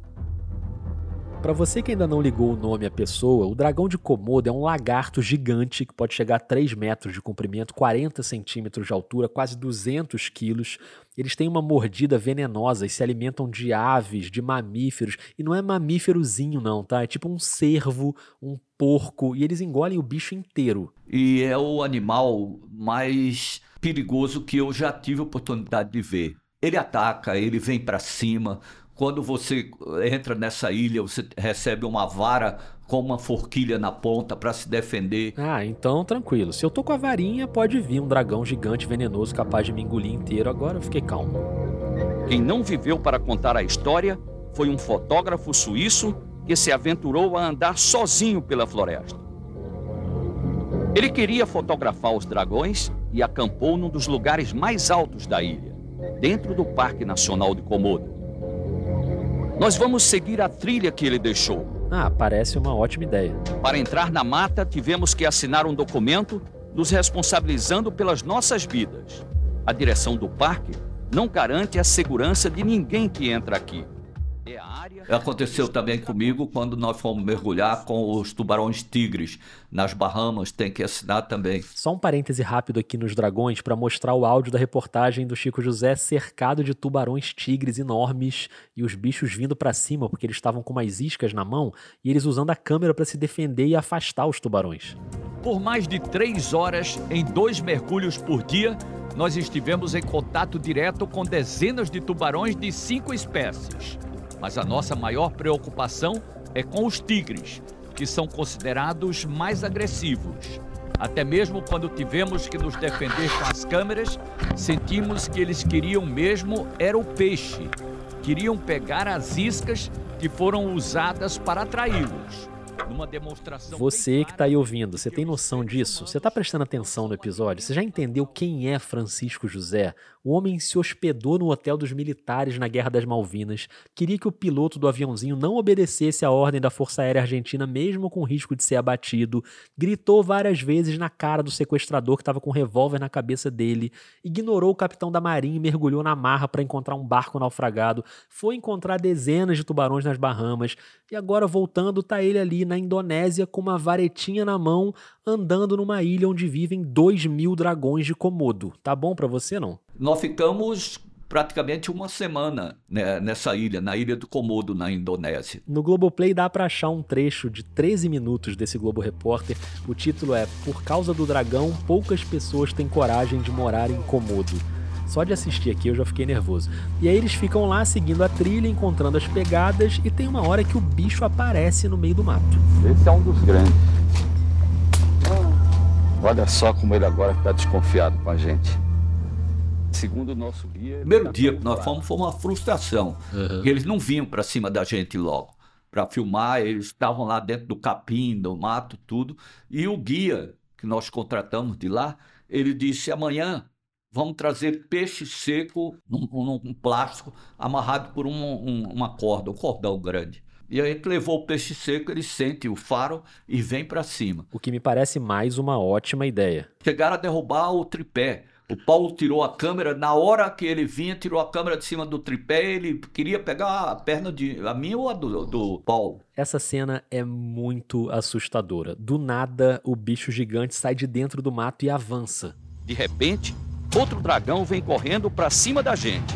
Speaker 9: Para você que ainda não ligou o nome à pessoa, o dragão de Komodo é um lagarto gigante que pode chegar a 3 metros de comprimento, 40 centímetros de altura, quase 200 quilos. Eles têm uma mordida venenosa e se alimentam de aves, de mamíferos. E não é mamíferozinho, não, tá? É tipo um cervo, um porco, e eles engolem o bicho inteiro.
Speaker 8: E é o animal mais perigoso que eu já tive oportunidade de ver. Ele ataca, ele vem para cima. Quando você entra nessa ilha, você recebe uma vara com uma forquilha na ponta para se defender.
Speaker 9: Ah, então tranquilo. Se eu tô com a varinha, pode vir um dragão gigante venenoso capaz de me engolir inteiro. Agora eu fiquei calmo.
Speaker 12: Quem não viveu para contar a história foi um fotógrafo suíço que se aventurou a andar sozinho pela floresta. Ele queria fotografar os dragões e acampou num dos lugares mais altos da ilha, dentro do Parque Nacional de Komodo. Nós vamos seguir a trilha que ele deixou.
Speaker 9: Ah, parece uma ótima ideia.
Speaker 12: Para entrar na mata, tivemos que assinar um documento nos responsabilizando pelas nossas vidas. A direção do parque não garante a segurança de ninguém que entra aqui.
Speaker 8: Aconteceu também comigo quando nós fomos mergulhar com os tubarões tigres nas Bahamas, tem que assinar também.
Speaker 9: Só um parêntese rápido aqui nos dragões para mostrar o áudio da reportagem do Chico José cercado de tubarões tigres enormes e os bichos vindo para cima porque eles estavam com umas iscas na mão e eles usando a câmera para se defender e afastar os tubarões.
Speaker 12: Por mais de três horas, em dois mergulhos por dia, nós estivemos em contato direto com dezenas de tubarões de cinco espécies. Mas a nossa maior preocupação é com os tigres, que são considerados mais agressivos. Até mesmo quando tivemos que nos defender com as câmeras, sentimos que eles queriam mesmo era o peixe. Queriam pegar as iscas que foram usadas para atraí-los.
Speaker 9: Você que está aí ouvindo, você tem noção disso? Você está prestando atenção no episódio? Você já entendeu quem é Francisco José? O homem se hospedou no hotel dos militares na Guerra das Malvinas, queria que o piloto do aviãozinho não obedecesse a ordem da Força Aérea Argentina, mesmo com risco de ser abatido, gritou várias vezes na cara do sequestrador que estava com um revólver na cabeça dele, ignorou o capitão da Marinha e mergulhou na marra para encontrar um barco naufragado, foi encontrar dezenas de tubarões nas Bahamas. E agora voltando tá ele ali na Indonésia com uma varetinha na mão, andando numa ilha onde vivem dois mil dragões de Komodo. Tá bom para você não?
Speaker 8: Nós ficamos praticamente uma semana né, nessa ilha, na ilha do Komodo, na Indonésia.
Speaker 9: No Globoplay dá para achar um trecho de 13 minutos desse Globo Repórter. O título é Por causa do dragão, poucas pessoas têm coragem de morar em Komodo. Só de assistir aqui eu já fiquei nervoso. E aí eles ficam lá seguindo a trilha, encontrando as pegadas, e tem uma hora que o bicho aparece no meio do mato.
Speaker 23: Esse é um dos grandes. Olha só como ele agora está desconfiado com a gente. Segundo o nosso guia.
Speaker 8: Primeiro dia que nós fomos foi uma frustração. Uhum. Eles não vinham para cima da gente logo para filmar, eles estavam lá dentro do capim, do mato, tudo. E o guia que nós contratamos de lá, ele disse: amanhã vamos trazer peixe seco num, num plástico amarrado por um, um, uma corda, um cordão grande. E aí que levou o peixe seco, ele sente o faro e vem para cima.
Speaker 9: O que me parece mais uma ótima ideia.
Speaker 8: Chegaram a derrubar o tripé. O Paulo tirou a câmera, na hora que ele vinha, tirou a câmera de cima do tripé, ele queria pegar a perna de a minha ou a do, do Paulo.
Speaker 9: Essa cena é muito assustadora. Do nada, o bicho gigante sai de dentro do mato e avança.
Speaker 12: De repente, outro dragão vem correndo para cima da gente.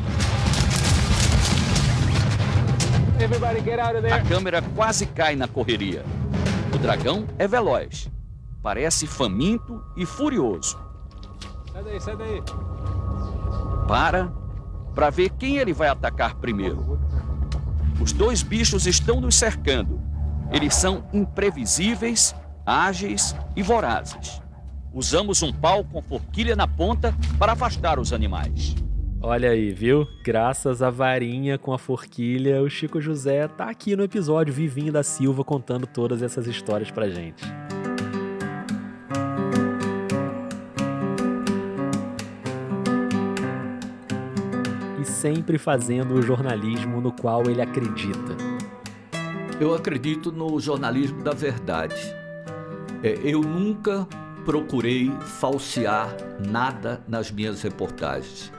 Speaker 12: A câmera quase cai na correria. O dragão é veloz. Parece faminto e furioso.
Speaker 21: Sai daí, sai daí.
Speaker 12: Para para ver quem ele vai atacar primeiro. Os dois bichos estão nos cercando. Eles são imprevisíveis, ágeis e vorazes. Usamos um pau com forquilha na ponta para afastar os animais.
Speaker 9: Olha aí, viu? Graças à varinha com a forquilha, o Chico José tá aqui no episódio Vivinho da Silva contando todas essas histórias pra gente. E sempre fazendo o jornalismo no qual ele acredita.
Speaker 8: Eu acredito no jornalismo da verdade. É, eu nunca procurei falsear nada nas minhas reportagens.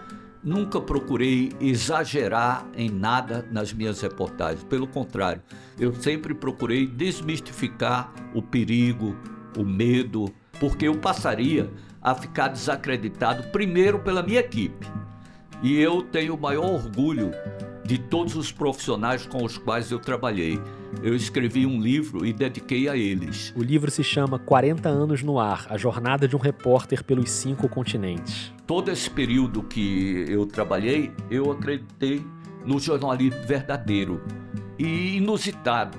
Speaker 8: Nunca procurei exagerar em nada nas minhas reportagens. Pelo contrário, eu sempre procurei desmistificar o perigo, o medo, porque eu passaria a ficar desacreditado primeiro pela minha equipe. E eu tenho o maior orgulho de todos os profissionais com os quais eu trabalhei. Eu escrevi um livro e dediquei a eles.
Speaker 9: O livro se chama 40 anos no ar: A jornada de um repórter pelos cinco continentes.
Speaker 8: Todo esse período que eu trabalhei, eu acreditei no jornalismo verdadeiro e inusitado.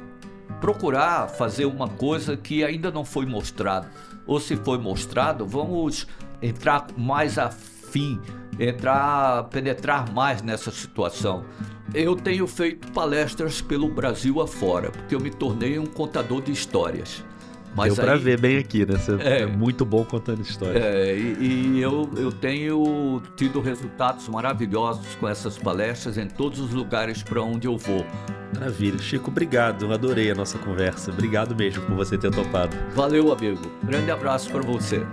Speaker 8: Procurar fazer uma coisa que ainda não foi mostrado. Ou se foi mostrado, vamos entrar mais afim, entrar, penetrar mais nessa situação. Eu tenho feito palestras pelo Brasil afora, porque eu me tornei um contador de histórias.
Speaker 9: Mas Deu aí, pra ver bem aqui, né? Você é, é muito bom contando histórias.
Speaker 8: É, e, e eu, eu tenho tido resultados maravilhosos com essas palestras em todos os lugares para onde eu vou.
Speaker 9: Maravilha. Chico, obrigado. Eu adorei a nossa conversa. Obrigado mesmo por você ter topado.
Speaker 8: Valeu, amigo. Grande abraço para você.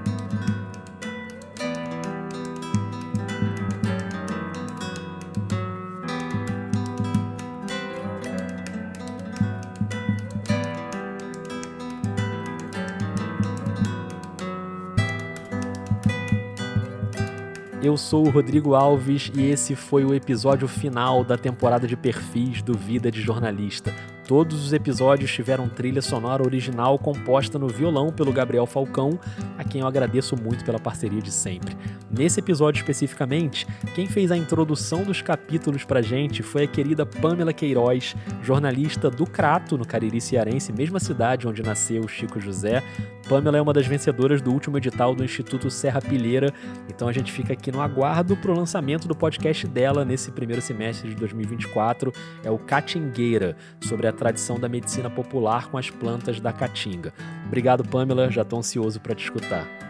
Speaker 9: Eu sou o Rodrigo Alves e esse foi o episódio final da temporada de perfis do Vida de Jornalista. Todos os episódios tiveram trilha sonora original composta no violão pelo Gabriel Falcão, a quem eu agradeço muito pela parceria de sempre. Nesse episódio especificamente, quem fez a introdução dos capítulos pra gente foi a querida Pamela Queiroz, jornalista do Crato, no Cariri Cearense, mesma cidade onde nasceu o Chico José. Pamela é uma das vencedoras do último edital do Instituto Serra Pilheira, então a gente fica aqui no aguardo para o lançamento do podcast dela nesse primeiro semestre de 2024. É o Catingueira, sobre a tradição da medicina popular com as plantas da caatinga. Obrigado, Pamela, já estou ansioso para te escutar.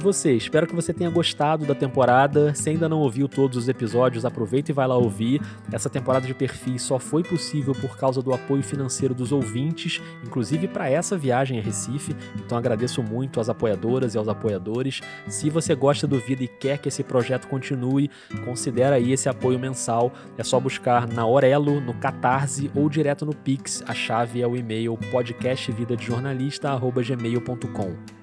Speaker 9: E você, espero que você tenha gostado da temporada. Se ainda não ouviu todos os episódios, aproveita e vai lá ouvir. Essa temporada de perfis só foi possível por causa do apoio financeiro dos ouvintes, inclusive para essa viagem a Recife. Então agradeço muito às apoiadoras e aos apoiadores. Se você gosta do Vida e quer que esse projeto continue, considere aí esse apoio mensal. É só buscar na Orelo, no Catarse ou direto no Pix. A chave é o e-mail podcastvidadejornalista@gmail.com.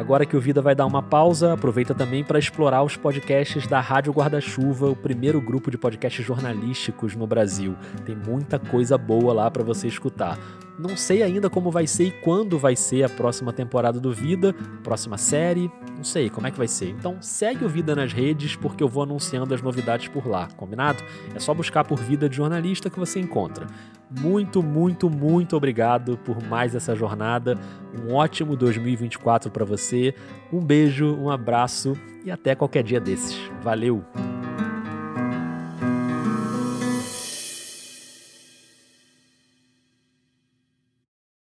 Speaker 9: Agora que o Vida vai dar uma pausa, aproveita também para explorar os podcasts da Rádio Guarda-Chuva, o primeiro grupo de podcasts jornalísticos no Brasil. Tem muita coisa boa lá para você escutar. Não sei ainda como vai ser e quando vai ser a próxima temporada do Vida, próxima série, não sei como é que vai ser. Então segue o Vida nas redes porque eu vou anunciando as novidades por lá, combinado? É só buscar por Vida de Jornalista que você encontra. Muito, muito, muito obrigado por mais essa jornada. Um ótimo 2024 para você. Um beijo, um abraço e até qualquer dia desses. Valeu!